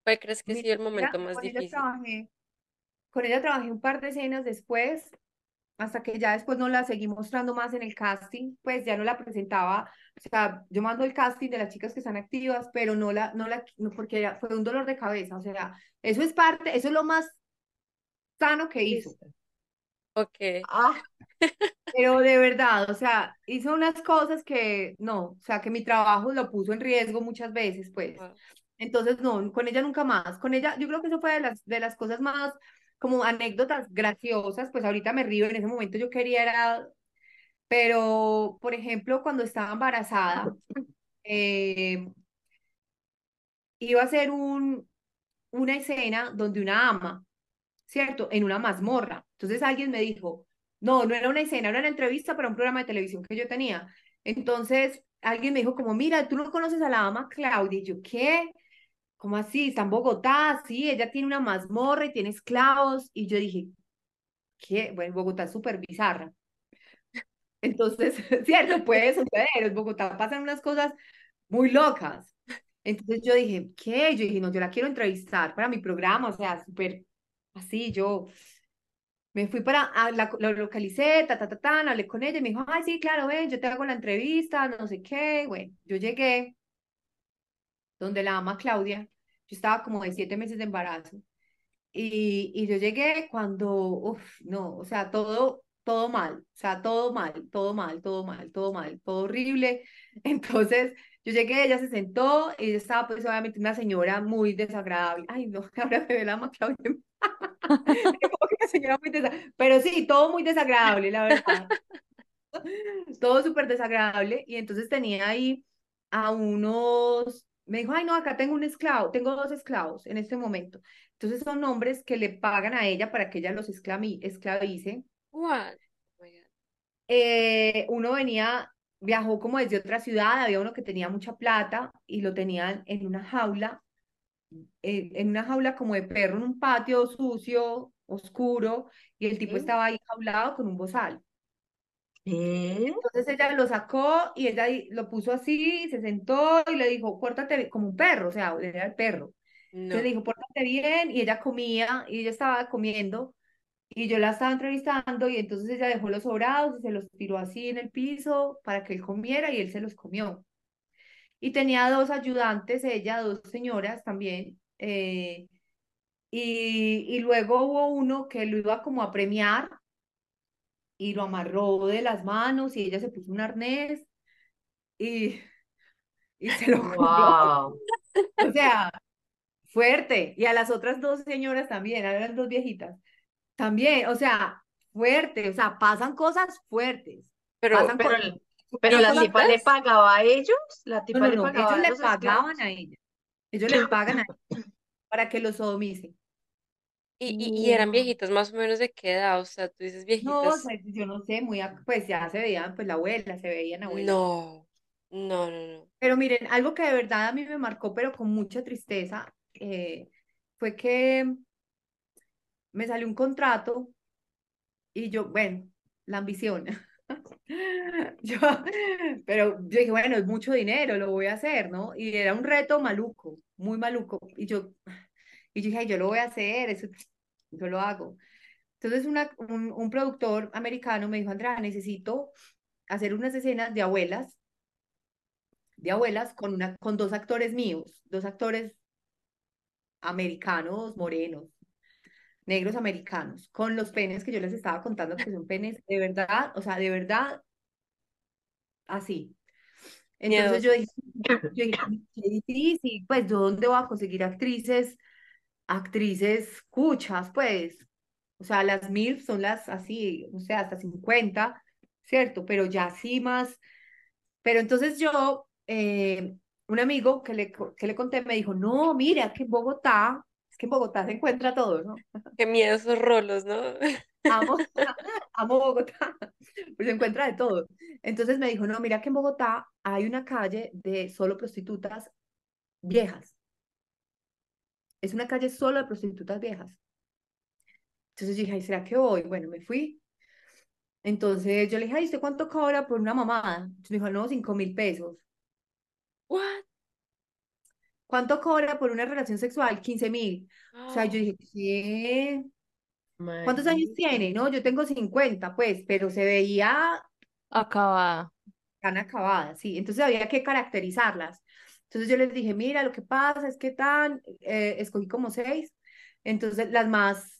¿Cuál crees que ha sido el momento ella, más con ella difícil? trabajé, con ella trabajé un par de escenas después, hasta que ya después no la seguí mostrando más en el casting, pues ya no la presentaba, o sea, yo mando el casting de las chicas que están activas, pero no la, no la, no, porque era- fue un dolor de cabeza, o sea, eso es parte, eso es lo más sano que hizo. Ok, Ah, pero de verdad, o sea, hizo unas cosas que no, o sea, que mi trabajo lo puso en riesgo muchas veces, pues. wow. Entonces, no, con ella nunca más. Con ella, yo creo que eso fue de las, de las cosas más como anécdotas graciosas, pues ahorita me río, en ese momento yo quería era, pero, por ejemplo, cuando estaba embarazada, eh, iba a hacer un, una escena donde una ama, ¿cierto? En una mazmorra. Entonces alguien me dijo, no, no era una escena, era una entrevista para un programa de televisión que yo tenía. Entonces alguien me dijo como, mira, tú no conoces a la ama Claudia. Y yo, ¿qué? ¿Cómo así? Está en Bogotá, sí, ella tiene una mazmorra y tiene esclavos. Y yo dije, ¿qué? Bueno, Bogotá es súper bizarra. Entonces, cierto, puede suceder, en Bogotá pasan unas cosas muy locas. Entonces yo dije, ¿qué? Yo dije, no, yo la quiero entrevistar para mi programa, o sea, súper así, yo me fui para, a la, la localicé, ta, ta, ta, hablé con ella, y me dijo, ay, sí, claro, ven, yo te hago la entrevista, no sé qué, bueno, yo llegué donde la ama Claudia, yo estaba como de siete meses de embarazo, y, y yo llegué cuando, uff, no, o sea, todo, todo mal, o sea, todo mal, todo mal, todo mal, todo mal, todo horrible. Entonces, yo llegué, ella se sentó, ella estaba pues obviamente una señora muy desagradable. Ay, no, ahora me ve la ama Claudia. Que señora muy. Pero sí, todo muy desagradable, la verdad. Todo súper desagradable. Y entonces tenía ahí a unos, me dijo, ay, no, acá tengo un esclavo, tengo dos esclavos en este momento. Entonces son hombres que le pagan a ella para que ella los esclavi- esclavice. What? Oh my God. Eh, uno venía, viajó como desde otra ciudad, había uno que tenía mucha plata y lo tenían en una jaula, eh, en una jaula como de perro, en un patio sucio, oscuro, y el tipo estaba ahí jaulado con un bozal. ¿Qué? Entonces ella lo sacó y ella lo puso así, se sentó y le dijo, pórtate bien", como un perro, o sea, era el perro. Entonces le dijo, pórtate bien, y ella comía, y ella estaba comiendo, y yo la estaba entrevistando, y entonces ella dejó los sobrados y se los tiró así en el piso para que él comiera, y él se los comió. Y tenía dos ayudantes, ella, dos señoras también, eh, y, y luego hubo uno que lo iba como a premiar, y lo amarró de las manos, y ella se puso un arnés, y, y se lo. Wow. O sea, fuerte. Y a las otras dos señoras también, eran dos viejitas. También, o sea, fuerte, o sea, pasan cosas fuertes, Pero, pasan Pero, cosas, pero la tipa le pagaba a ellos, la No, tipa no, le no, pagaba ellos a le pagaban esclavos. a ella, ellos le pagan a ella para que los sodomice. y, y, y eran No, viejitos más o menos de qué edad, o sea, tú dices no, o viejitas. sea, yo no sé, muy, pues ya se veían, pues la abuela, se veían abuelas. No, no, no, no. Pero miren, algo que de verdad a mí me marcó, pero con mucha tristeza, eh, fue que me salió un contrato y yo, bueno, la ambición. Yo, pero yo dije, bueno, es mucho dinero, lo voy a hacer, ¿no? Y era un reto maluco, muy maluco. Y yo, y yo dije, "Ay, yo lo voy a hacer, eso, yo lo hago. Entonces una, un, un productor americano me dijo, Andrea, necesito hacer unas escenas de abuelas, de abuelas con, una, con dos actores míos, dos actores americanos, morenos, negros americanos, con los penes que yo les estaba contando que son penes de verdad, o sea, de verdad, así. Entonces yo dije, yo dije, pues, ¿yo dónde voy a conseguir actrices, actrices cuchas, pues? O sea, las mil son las así, o sea, hasta 50, ¿cierto? Pero ya sí más. Pero entonces yo, eh, un amigo que le, que le conté me dijo, no, mira, que en Bogotá Es que en Bogotá se encuentra todo, ¿no? Qué miedo esos rolos, ¿no? Amo, amo Bogotá, pues se encuentra de todo. Entonces me dijo, no, mira que en Bogotá hay una calle de solo prostitutas viejas. Es una calle solo de prostitutas viejas. Entonces yo dije, ay, ¿será que voy? Bueno, me fui. Entonces yo le dije, ay, ¿usted cuánto cobra por una mamada? Entonces me dijo, no, cinco mil pesos. What? ¿Cuánto cobra por una relación sexual? 15 mil. O sea, yo dije, ¿qué? ¿Cuántos años tiene? No, yo tengo 50, pues, pero se veía Acabada. tan acabada, sí. Entonces había que caracterizarlas. Entonces yo les dije, mira, lo que pasa es que tan, eh, escogí como seis. Entonces las más,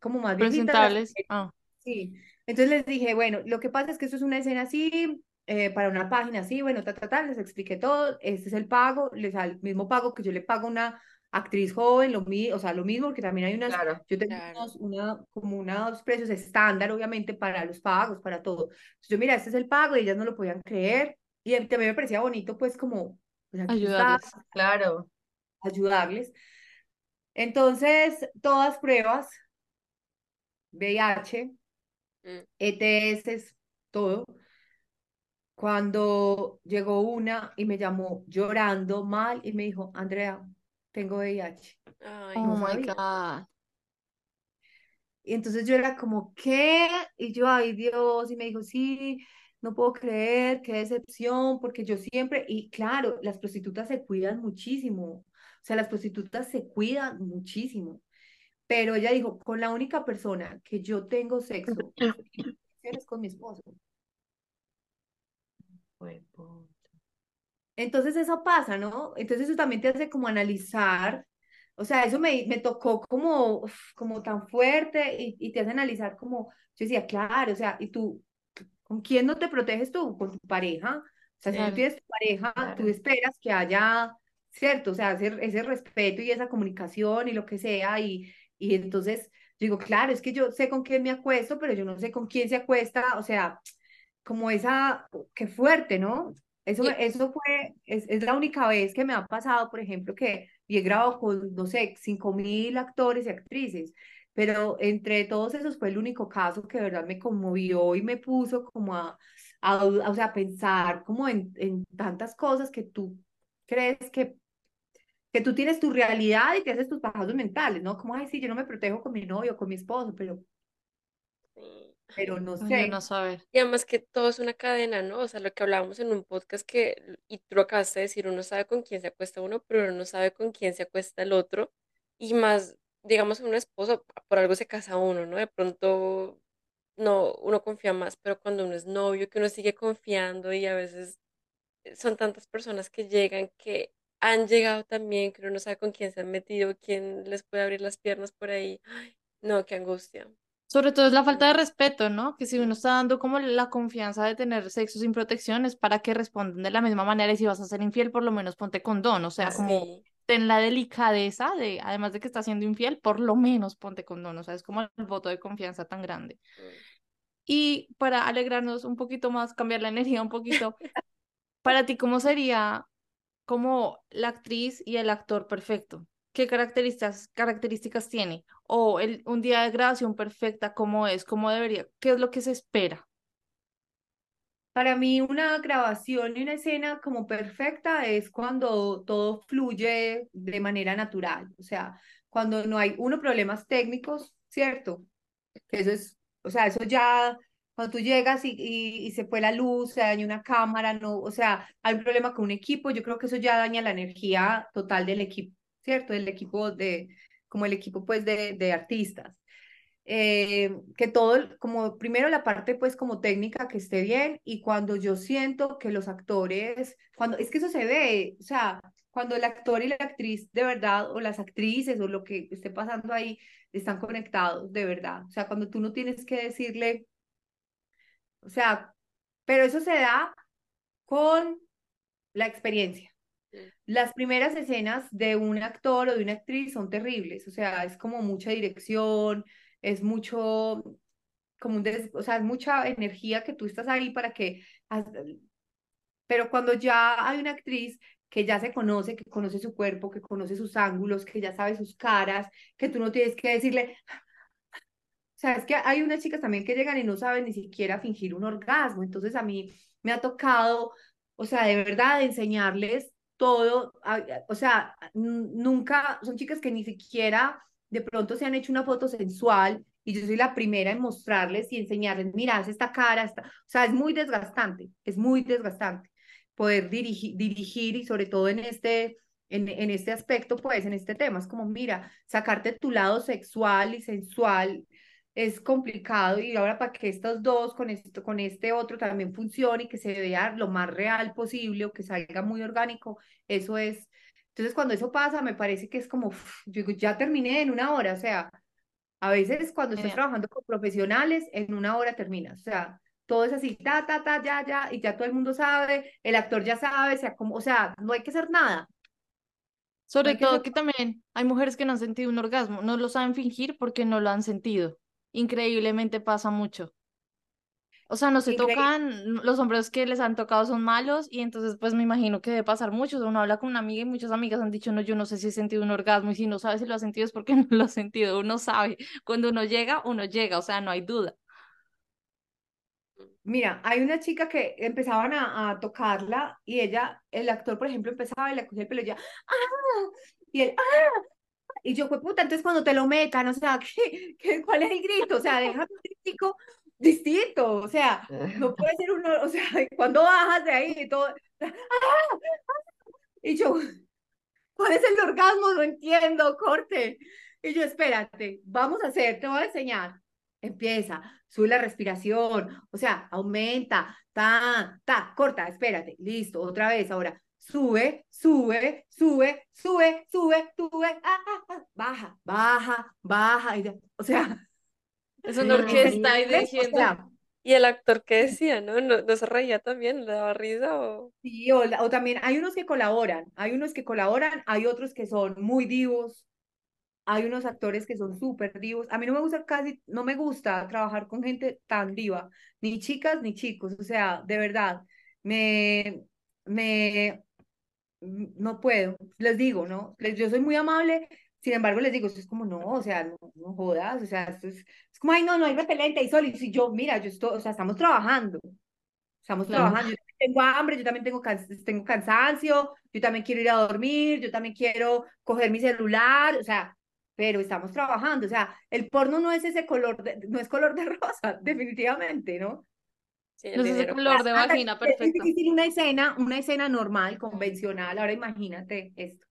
como más viejitas, las Presentables. que- Ah, Sí, entonces les dije, bueno, lo que pasa es que esto es una escena así, eh, para una página así, bueno, ta, ta, ta, les expliqué todo, este es el pago, les da el mismo pago que yo le pago a una actriz joven, lo mi, o sea, lo mismo, porque también hay unas, Claro. yo tengo Claro. unos, una, como unos precios estándar, obviamente, para los pagos, para todo. Entonces, yo, mira, este es el pago, y ellas no lo podían creer, y a- también me parecía bonito, pues, como, pues, está, ayudarles. Claro. ayudarles. Entonces, todas pruebas, VIH, Mm. ETS, todo. Cuando llegó una y me llamó llorando mal y me dijo, Andrea, tengo VIH. Ay, Oh no my. God. Y entonces yo era como, ¿qué? Y yo, ay Dios, y me dijo, sí, no puedo creer, qué decepción, porque yo siempre, y claro, las prostitutas se cuidan muchísimo, o sea, las prostitutas se cuidan muchísimo, pero ella dijo, con la única persona que yo tengo sexo es con mi esposo. Entonces eso pasa, ¿no? Entonces eso también te hace como analizar, o sea, eso me, me tocó como, uf, como tan fuerte y, y te hace analizar como, yo decía, claro, o sea, ¿y tú, con quién no te proteges tú? Con tu pareja. O sea, si tú Claro. tienes tu pareja, tú Claro. esperas que haya, ¿cierto? O sea, ese, ese respeto y esa comunicación y lo que sea, y, y entonces digo, claro, es que yo sé con quién me acuesto, pero yo no sé con quién se acuesta, o sea, como esa, qué fuerte, ¿no? Eso, me- eso fue, es, es la única vez que me ha pasado, por ejemplo, que he grabado con, no sé, cinco mil actores y actrices, pero entre todos esos fue el único caso que de verdad me conmovió y me puso como a, a, dud- o sea, a pensar como en, en tantas cosas que tú crees que, que tú tienes tu realidad y te haces tus bajazos mentales, ¿no? Como, ay, sí, yo no me protejo con mi novio, con mi esposo, pero, sí. Pero no sé. no saber. Y además que todo es una cadena, ¿no? O sea, lo que hablábamos en un podcast que, y tú lo acabaste de decir, uno sabe con quién se acuesta uno, pero uno no sabe con quién se acuesta el otro. Y más, digamos, un esposo, por algo se casa uno, ¿no? De pronto, no, uno confía más, pero cuando uno es novio, que uno sigue confiando y a veces eh, son tantas personas que llegan que han llegado también, que uno no sabe con quién se han metido, quién les puede abrir las piernas por ahí. Ay, no, qué angustia. Sobre todo es la falta de respeto, ¿no? Que si uno está dando como la confianza de tener sexo sin protección es para que respondan de la misma manera y si vas a ser infiel, por lo menos ponte condón, o sea, como ten la delicadeza de, además de que estás siendo infiel, por lo menos ponte condón, o sea, es como el voto de confianza tan grande. Y para alegrarnos un poquito más, cambiar la energía un poquito, para ti, ¿cómo sería como la actriz y el actor perfecto? ¿Qué características, características tiene? O el, un día de grabación perfecta, ¿cómo es? ¿Cómo debería? ¿Qué es lo que se espera? Para mí una grabación y una escena como perfecta es cuando todo fluye de manera natural, o sea, cuando no hay uno problemas técnicos, ¿cierto? Eso es, o sea, eso ya, cuando tú llegas y, y, y se fue la luz, se daña una cámara, no, o sea, hay un problema con un equipo, yo creo que eso ya daña la energía total del equipo, ¿cierto? Del equipo de, como el equipo pues de, de artistas eh, que todo, como primero la parte pues como técnica que esté bien y cuando yo siento que los actores, cuando es que eso se ve, o sea, cuando el actor y la actriz de verdad o las actrices o lo que esté pasando ahí están conectados de verdad, o sea, cuando tú no tienes que decirle, o sea, pero eso se da con la experiencia. Las primeras escenas de un actor o de una actriz son terribles, o sea, es como mucha dirección, es mucho, como un des- o sea, es mucha energía que tú estás ahí para que, pero cuando ya hay una actriz que ya se conoce, que conoce su cuerpo, que conoce sus ángulos, que ya sabe sus caras, que tú no tienes que decirle, o sea, es que hay unas chicas también que llegan y no saben ni siquiera fingir un orgasmo. Entonces a mí me ha tocado, o sea, de verdad enseñarles todo, o sea, nunca, son chicas que ni siquiera de pronto se han hecho una foto sensual y yo soy la primera en mostrarles y enseñarles, mira, esta cara, o sea, es muy desgastante, es muy desgastante poder dirigir, dirigir y sobre todo en este, en, en este aspecto, pues en este tema, es como, mira, sacarte tu lado sexual y sensual es complicado y ahora para que estos dos con esto con este otro también funcione y que se vea lo más real posible o que salga muy orgánico, eso es entonces cuando eso pasa me parece que es como yo ya terminé en una hora, o sea, a veces cuando estás trabajando con profesionales en una hora terminas, o sea, todo es así, ta, ta, ta, ya, ya, y ya todo el mundo sabe, el actor ya sabe, sea, como, o sea, no hay que hacer nada. Sobre todo que también hay mujeres que no han sentido un orgasmo, no lo saben fingir porque no lo han sentido increíblemente pasa mucho. O sea, no se tocan, los hombres que les han tocado son malos y entonces pues me imagino que debe pasar mucho. Uno habla con una amiga y muchas amigas han dicho, no, yo no sé si he sentido un orgasmo y si no sabes si lo ha sentido es porque no lo ha sentido. Uno sabe, cuando uno llega, uno llega, o sea, no hay duda. Mira, hay una chica que empezaban a, tocarla y ella, el actor, por ejemplo, empezaba y le cogía el pelo y ya, ¡ah! Y él, ¡ah! Y yo, pues puta, entonces cuando te lo metan, o sea, ¿qué, qué, cuál es el grito? O sea, déjame un crítico distinto, o sea, no puede ser uno, o sea, cuando bajas de ahí y todo, ¡ah! y yo, ¿cuál es el orgasmo? No entiendo, corte. Y yo, espérate, vamos a hacer, te voy a enseñar. Empieza, sube la respiración, o sea, aumenta, ta, ta, corta, espérate, listo, otra vez, ahora, sube, sube, sube, sube, sube, sube, ah, ah, ah, baja, baja, baja, y o sea. Es una orquesta y diciendo. y el actor que decía, ¿no? ¿no? se reía también? ¿Le daba risa o...? Sí, o, o, también hay unos que colaboran, hay unos que colaboran, hay otros que son muy divos, hay unos actores que son súper divos. A mí no me gusta casi, no me gusta trabajar con gente tan diva, ni chicas ni chicos, o sea, de verdad, me, me, no puedo, les digo, ¿no? Yo soy muy amable, sin embargo les digo, es como, no, o sea, no, no jodas, o sea, esto es, es, como, ay, no, no hay repelente, y sol, y si yo, mira, yo estoy, o sea, estamos trabajando, estamos trabajando, yo tengo hambre, yo también tengo, tengo cansancio, yo también quiero ir a dormir, yo también quiero coger mi celular, o sea, pero estamos trabajando, o sea, el porno no es ese color, de, no es color de rosa, definitivamente, ¿no? No es color de vagina, perfecto. Es difícil una escena, una escena normal, convencional. Ahora imagínate esto.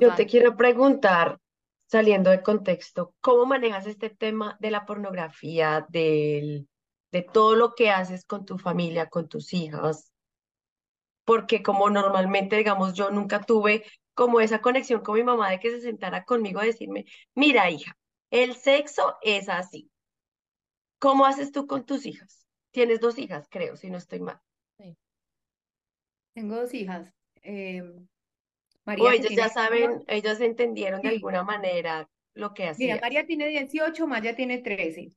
Yo te quiero preguntar, saliendo de contexto, ¿cómo manejas este tema de la pornografía, del, de todo lo que haces con tu familia, con tus hijas? Porque como normalmente, digamos, yo nunca tuve como esa conexión con mi mamá de que se sentara conmigo a decirme, mira hija, el sexo es así. ¿Cómo haces tú con tus hijas? Tienes dos hijas, creo, si no estoy mal. Sí. Tengo dos hijas. Eh, María o ellos ya saben, ellos entendieron de alguna manera lo que hacía. Mira, María tiene 18, Maya tiene 13.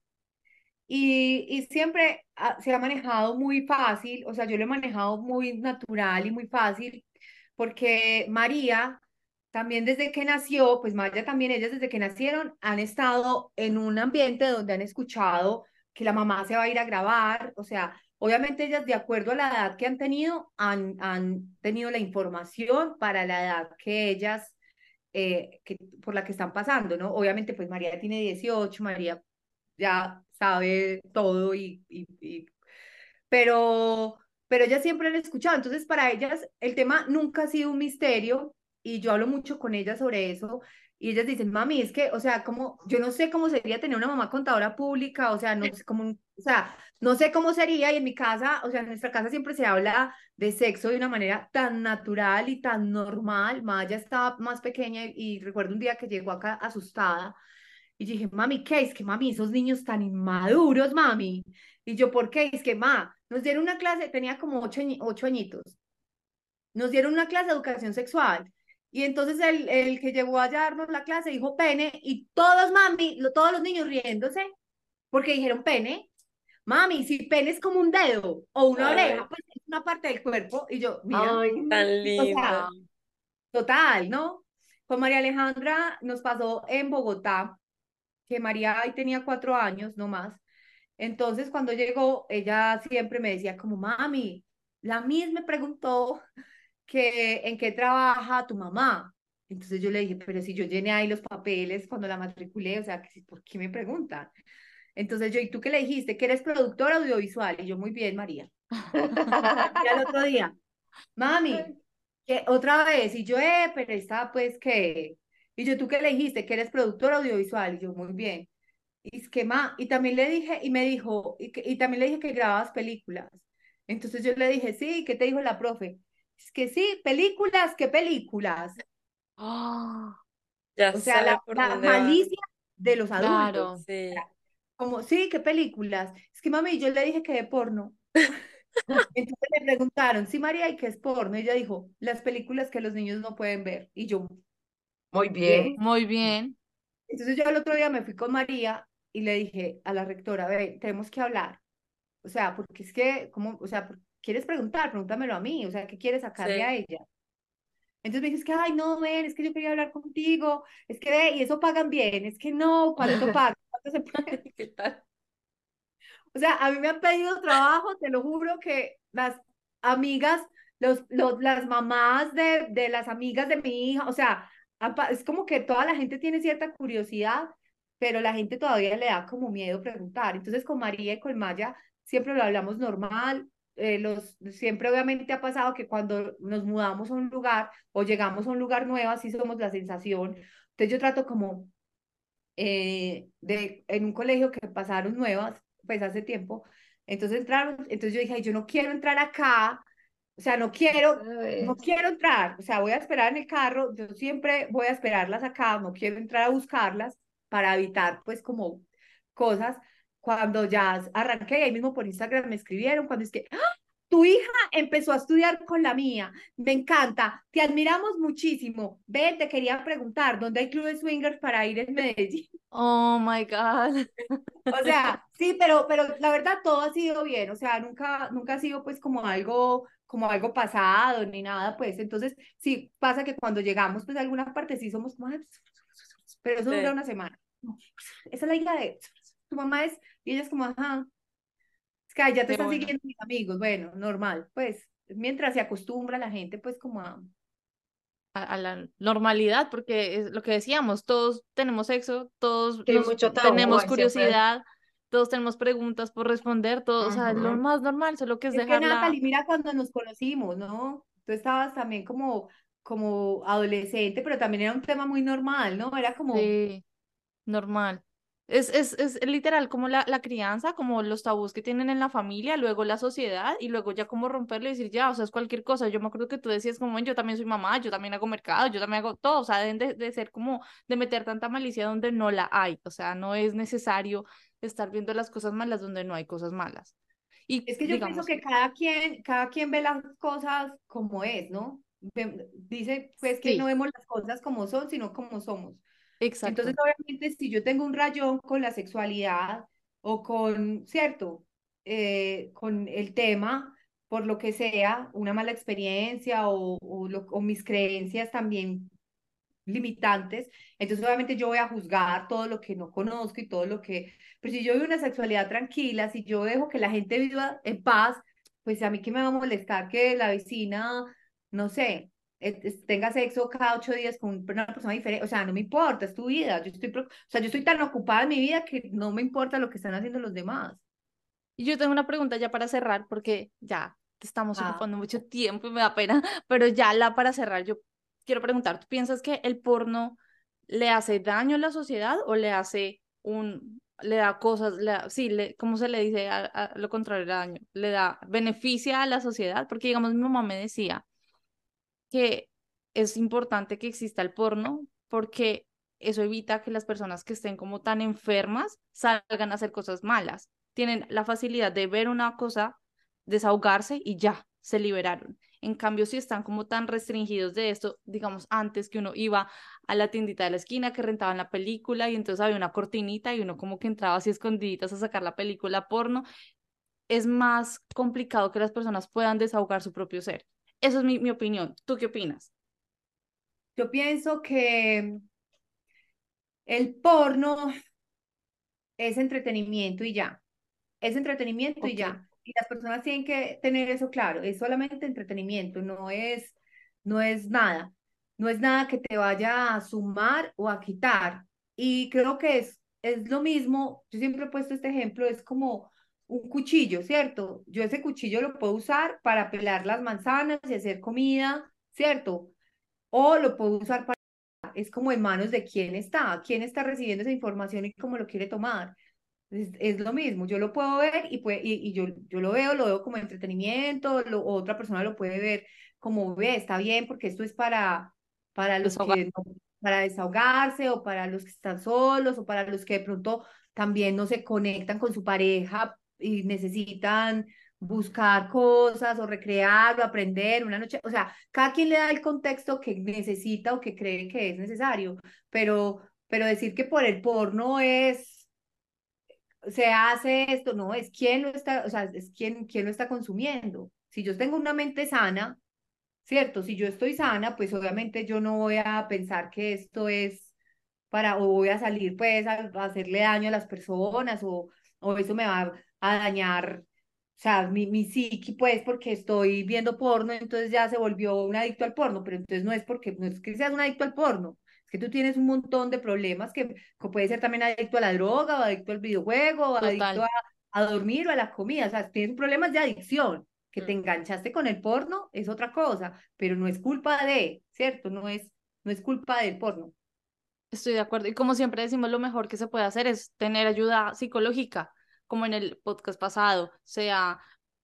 Y, y siempre se ha manejado muy fácil, o sea, yo lo he manejado muy natural y muy fácil, porque María también desde que nació, pues Maya también, ellas desde que nacieron han estado en un ambiente donde han escuchado que la mamá se va a ir a grabar, o sea, obviamente ellas de acuerdo a la edad que han tenido, han, han tenido la información para la edad que ellas, eh, que, por la que están pasando, ¿no? Obviamente pues María tiene 18, María ya sabe todo y, y, pero, pero ellas siempre han escuchado, entonces para ellas el tema nunca ha sido un misterio y yo hablo mucho con ellas sobre eso y ellas dicen, mami, es que, o sea, como, yo no sé cómo sería tener una mamá contadora pública, o sea, no sé cómo, o sea, no sé cómo sería, y en mi casa, o sea, en nuestra casa siempre se habla de sexo de una manera tan natural y tan normal. Maya estaba más pequeña y, recuerdo un día que llegó acá asustada y dije, mami, ¿qué? Es que, mami, esos niños tan inmaduros, mami. Y yo, ¿por qué? Es que, ma, nos dieron una clase, tenía como ocho, ocho añitos, nos dieron una clase de educación sexual y entonces el, el que llegó a darnos la clase dijo pene y todos, mami, todos los niños riéndose porque dijeron pene. mami, si pene es como un dedo o una Ay. oreja, pues es una parte del cuerpo. Y yo, mira, Ay, Tan o linda. sea, total, ¿no? Con María Alejandra nos pasó en Bogotá, que María ahí tenía cuatro años, no más. Entonces, cuando llegó, ella siempre me decía como, mami, la misma me preguntó que en qué trabaja tu mamá. Entonces yo le dije, pero si yo llené ahí los papeles cuando la matriculé, o sea, ¿por qué me preguntan? Entonces yo, ¿y tú qué le dijiste? Que eres productora audiovisual. Y yo, muy bien, María. Y al otro día, mami, que otra vez, y yo, eh, pero está pues que, y yo, ¿tú qué le dijiste? Que eres productora audiovisual, y yo, muy bien. Y es que, y también le dije, y me dijo, y, que- y también le dije que grababas películas. Entonces yo le dije, sí, ¿qué te dijo la profe? Es que sí, películas, ¿qué películas? Ah, Ya O sea, sabe la, por la malicia de los Claro. adultos. Sí. Como, sí, ¿qué películas? Es que, mami, yo le dije que de porno. Entonces le preguntaron, sí, María, ¿y qué es porno? Y ella dijo, las películas que los niños no pueden ver. Y yo, Muy bien. muy bien. Entonces yo el otro día me fui con María y le dije a la rectora, ve, tenemos que hablar. O sea, porque es que, ¿cómo? O sea, ¿quieres preguntar? Pregúntamelo a mí. O sea, ¿qué quieres sacarle Sí. a ella? Entonces me dices que, ay, no, ven, es que yo quería hablar contigo. Es que, ve, y eso pagan bien. Es que no, ¿cuánto pagan? ¿Cuánto se puede? ¿Qué tal? O sea, a mí me han pedido trabajo, te lo juro que las amigas, los, los, las mamás de, de las amigas de mi hija, o sea, es como que toda la gente tiene cierta curiosidad, pero la gente todavía le da como miedo preguntar. Entonces con María y con Maya siempre lo hablamos normal. Eh, los, siempre obviamente ha pasado que cuando nos mudamos a un lugar o llegamos a un lugar nuevo, así somos la sensación. Entonces yo trato como eh, de, en un colegio que pasaron nuevas, pues hace tiempo, entonces entraron, entonces yo dije, "Ay, yo no quiero entrar acá, o sea, no quiero, no quiero entrar, o sea, voy a esperar en el carro, yo siempre voy a esperarlas acá, no quiero entrar a buscarlas para evitar pues como cosas. Cuando ya arranqué, y ahí mismo por Instagram me escribieron, cuando es que, "¡Ah! tu hija empezó a estudiar con la mía, me encanta, te admiramos muchísimo. Ve, te quería preguntar, ¿dónde hay clubes swingers para ir en Medellín? Oh my God. O sea, sí, pero, pero la verdad todo ha sido bien, o sea, nunca, nunca ha sido pues como algo, como algo pasado ni nada, pues, entonces sí pasa que cuando llegamos pues a alguna parte sí somos como, "Ay, pero eso Sí. dura una semana. Esa es la hija de, tu mamá es, y ella es como, ajá, es que ya te están bueno. siguiendo mis amigos, bueno, normal, pues, mientras se acostumbra la gente pues como a, A, a la normalidad, porque es lo que decíamos, todos tenemos sexo, todos Sí, nos- mucho tabú, tenemos curiosidad, todos tenemos preguntas por responder, todo, o sea, es lo más normal, solo que es Es que dejarla. Natalie, mira cuando nos conocimos, ¿no? Tú estabas también como, como adolescente, pero también era un tema muy normal, ¿no? Era como, Sí, normal. Es, es, es literal como la, la crianza, como los tabús que tienen en la familia, luego la sociedad y luego ya como romperlo y decir ya, o sea, es cualquier cosa. Yo me acuerdo que tú decías como, "Ven, yo también soy mamá, yo también hago mercado, yo también hago todo, o sea, deben de, de ser como de meter tanta malicia donde no la hay, o sea, no es necesario estar viendo las cosas malas donde no hay cosas malas. Y es que yo digamos, pienso que cada quien, cada quien ve las cosas como es, ¿no? Dice pues que Sí. no vemos las cosas como son, sino como somos. Exacto. Entonces, obviamente, si yo tengo un rayón con la sexualidad o con, ¿cierto? Eh, con el tema, por lo que sea, una mala experiencia o, o, lo- o mis creencias también limitantes, entonces obviamente yo voy a juzgar todo lo que no conozco y todo lo que, pero si yo vivo una sexualidad tranquila, si yo dejo que la gente viva en paz, pues a mí qué me va a molestar que la vecina, no sé, tenga sexo cada ocho días con una persona diferente, o sea, no me importa, es tu vida, yo estoy, o sea, yo estoy tan ocupada en mi vida que no me importa lo que están haciendo los demás. Y yo tengo una pregunta ya para cerrar, porque ya te estamos Ah. ocupando mucho tiempo y me da pena, pero ya la para cerrar, yo quiero preguntar, ¿tú piensas que el porno le hace daño a la sociedad o le hace un, le da cosas, le da- sí, le, ¿cómo se le dice a, a lo contrario de daño? Le da beneficia a la sociedad, porque digamos, mi mamá me decía que es importante que exista el porno porque eso evita que las personas que estén como tan enfermas salgan a hacer cosas malas. Tienen la facilidad de ver una cosa, desahogarse y ya, se liberaron. En cambio, si están como tan restringidos de esto, digamos, antes que uno iba a la tiendita de la esquina que rentaban la película y entonces había una cortinita y uno como que entraba así escondiditas a sacar la película porno, es más complicado que las personas puedan desahogar su propio ser. Eso es mi, mi opinión. ¿Tú qué opinas? Yo pienso que el porno es entretenimiento y ya. Es entretenimiento y ya. Y las personas tienen que tener eso claro. Es solamente entretenimiento, no es, no es nada. No es nada que te vaya a sumar o a quitar. Y creo que es, es lo mismo. Yo siempre he puesto este ejemplo, es como un cuchillo, ¿cierto? Yo ese cuchillo lo puedo usar para pelar las manzanas y hacer comida, ¿cierto? O lo puedo usar para... Es como en manos de quién está, quién está recibiendo esa información y cómo lo quiere tomar. Es, es lo mismo, yo lo puedo ver y, puede, y, y, yo, yo lo veo, lo veo como entretenimiento, lo, otra persona lo puede ver como, ve, está bien porque esto es para, para los que, para desahogarse o para los que están solos o para los que de pronto también no se conectan con su pareja y necesitan buscar cosas o recrear o aprender una noche, o sea, cada quien le da el contexto que necesita o que cree que es necesario, pero, pero decir que por el porno es, se hace esto, no, es quién lo está, o sea, es quién, quién lo está consumiendo. Si yo tengo una mente sana, ¿cierto? Si yo estoy sana, pues obviamente yo no voy a pensar que esto es para, o voy a salir pues a, a hacerle daño a las personas o, o eso me va a dañar o sea, mi, mi psiqui, pues, porque estoy viendo porno, entonces ya se volvió un adicto al porno, pero entonces no es porque, no es que seas un adicto al porno, es que tú tienes un montón de problemas que, que puede ser también adicto a la droga, o adicto al videojuego, o adicto a, a, dormir o a la comida, o sea, tienes problemas de adicción, que te enganchaste con el porno es otra cosa, pero no es culpa de, ¿cierto? No es, no es culpa del porno. Estoy de acuerdo, y como siempre decimos, lo mejor que se puede hacer es tener ayuda psicológica como en el podcast pasado, sea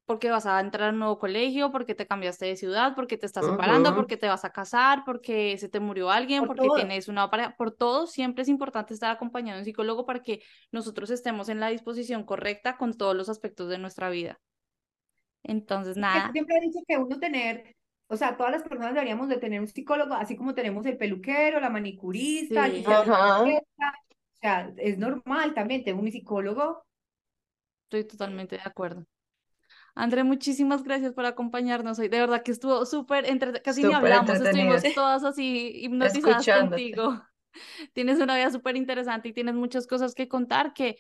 porque vas a entrar a un nuevo colegio, porque te cambiaste de ciudad, porque te estás separando, uh -huh. porque te vas a casar, porque se te murió alguien, por porque todo. tienes una pareja, por todo, siempre es importante estar acompañado de un psicólogo para que nosotros estemos en la disposición correcta con todos los aspectos de nuestra vida. Entonces, nada. Siempre he dicho que uno tener, o sea, todas las personas deberíamos de tener un psicólogo, así como tenemos el peluquero, la manicurista, sí. uh -huh. o sea, es normal también, tengo un psicólogo Estoy totalmente de acuerdo. André, muchísimas gracias por acompañarnos hoy. De verdad que estuvo súper, entre... casi super ni hablamos, estuvimos todas así hipnotizadas contigo. Tienes una vida súper interesante y tienes muchas cosas que contar que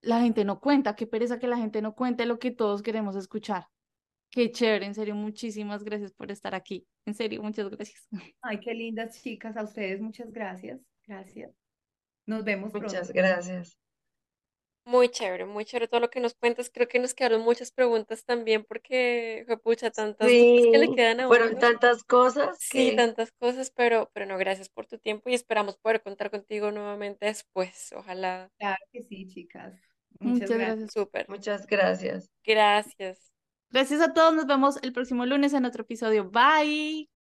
la gente no cuenta. Qué pereza que la gente no cuente lo que todos queremos escuchar. Qué chévere, en serio, muchísimas gracias por estar aquí. En serio, muchas gracias. Ay, qué lindas chicas, a ustedes muchas gracias. Gracias. Nos vemos Muchas pronto. gracias. Muy chévere, muy chévere todo lo que nos cuentas. Creo que nos quedaron muchas preguntas también porque, pucha, tantas sí, cosas que le quedan a fueron uno. tantas cosas. Sí, que... tantas cosas, pero, pero no, gracias por tu tiempo y esperamos poder contar contigo nuevamente después. Ojalá. Claro que sí, chicas. Muchas, Muchas gracias. gracias. Súper. Muchas gracias. Gracias. Gracias a todos. Nos vemos el próximo lunes en otro episodio. Bye.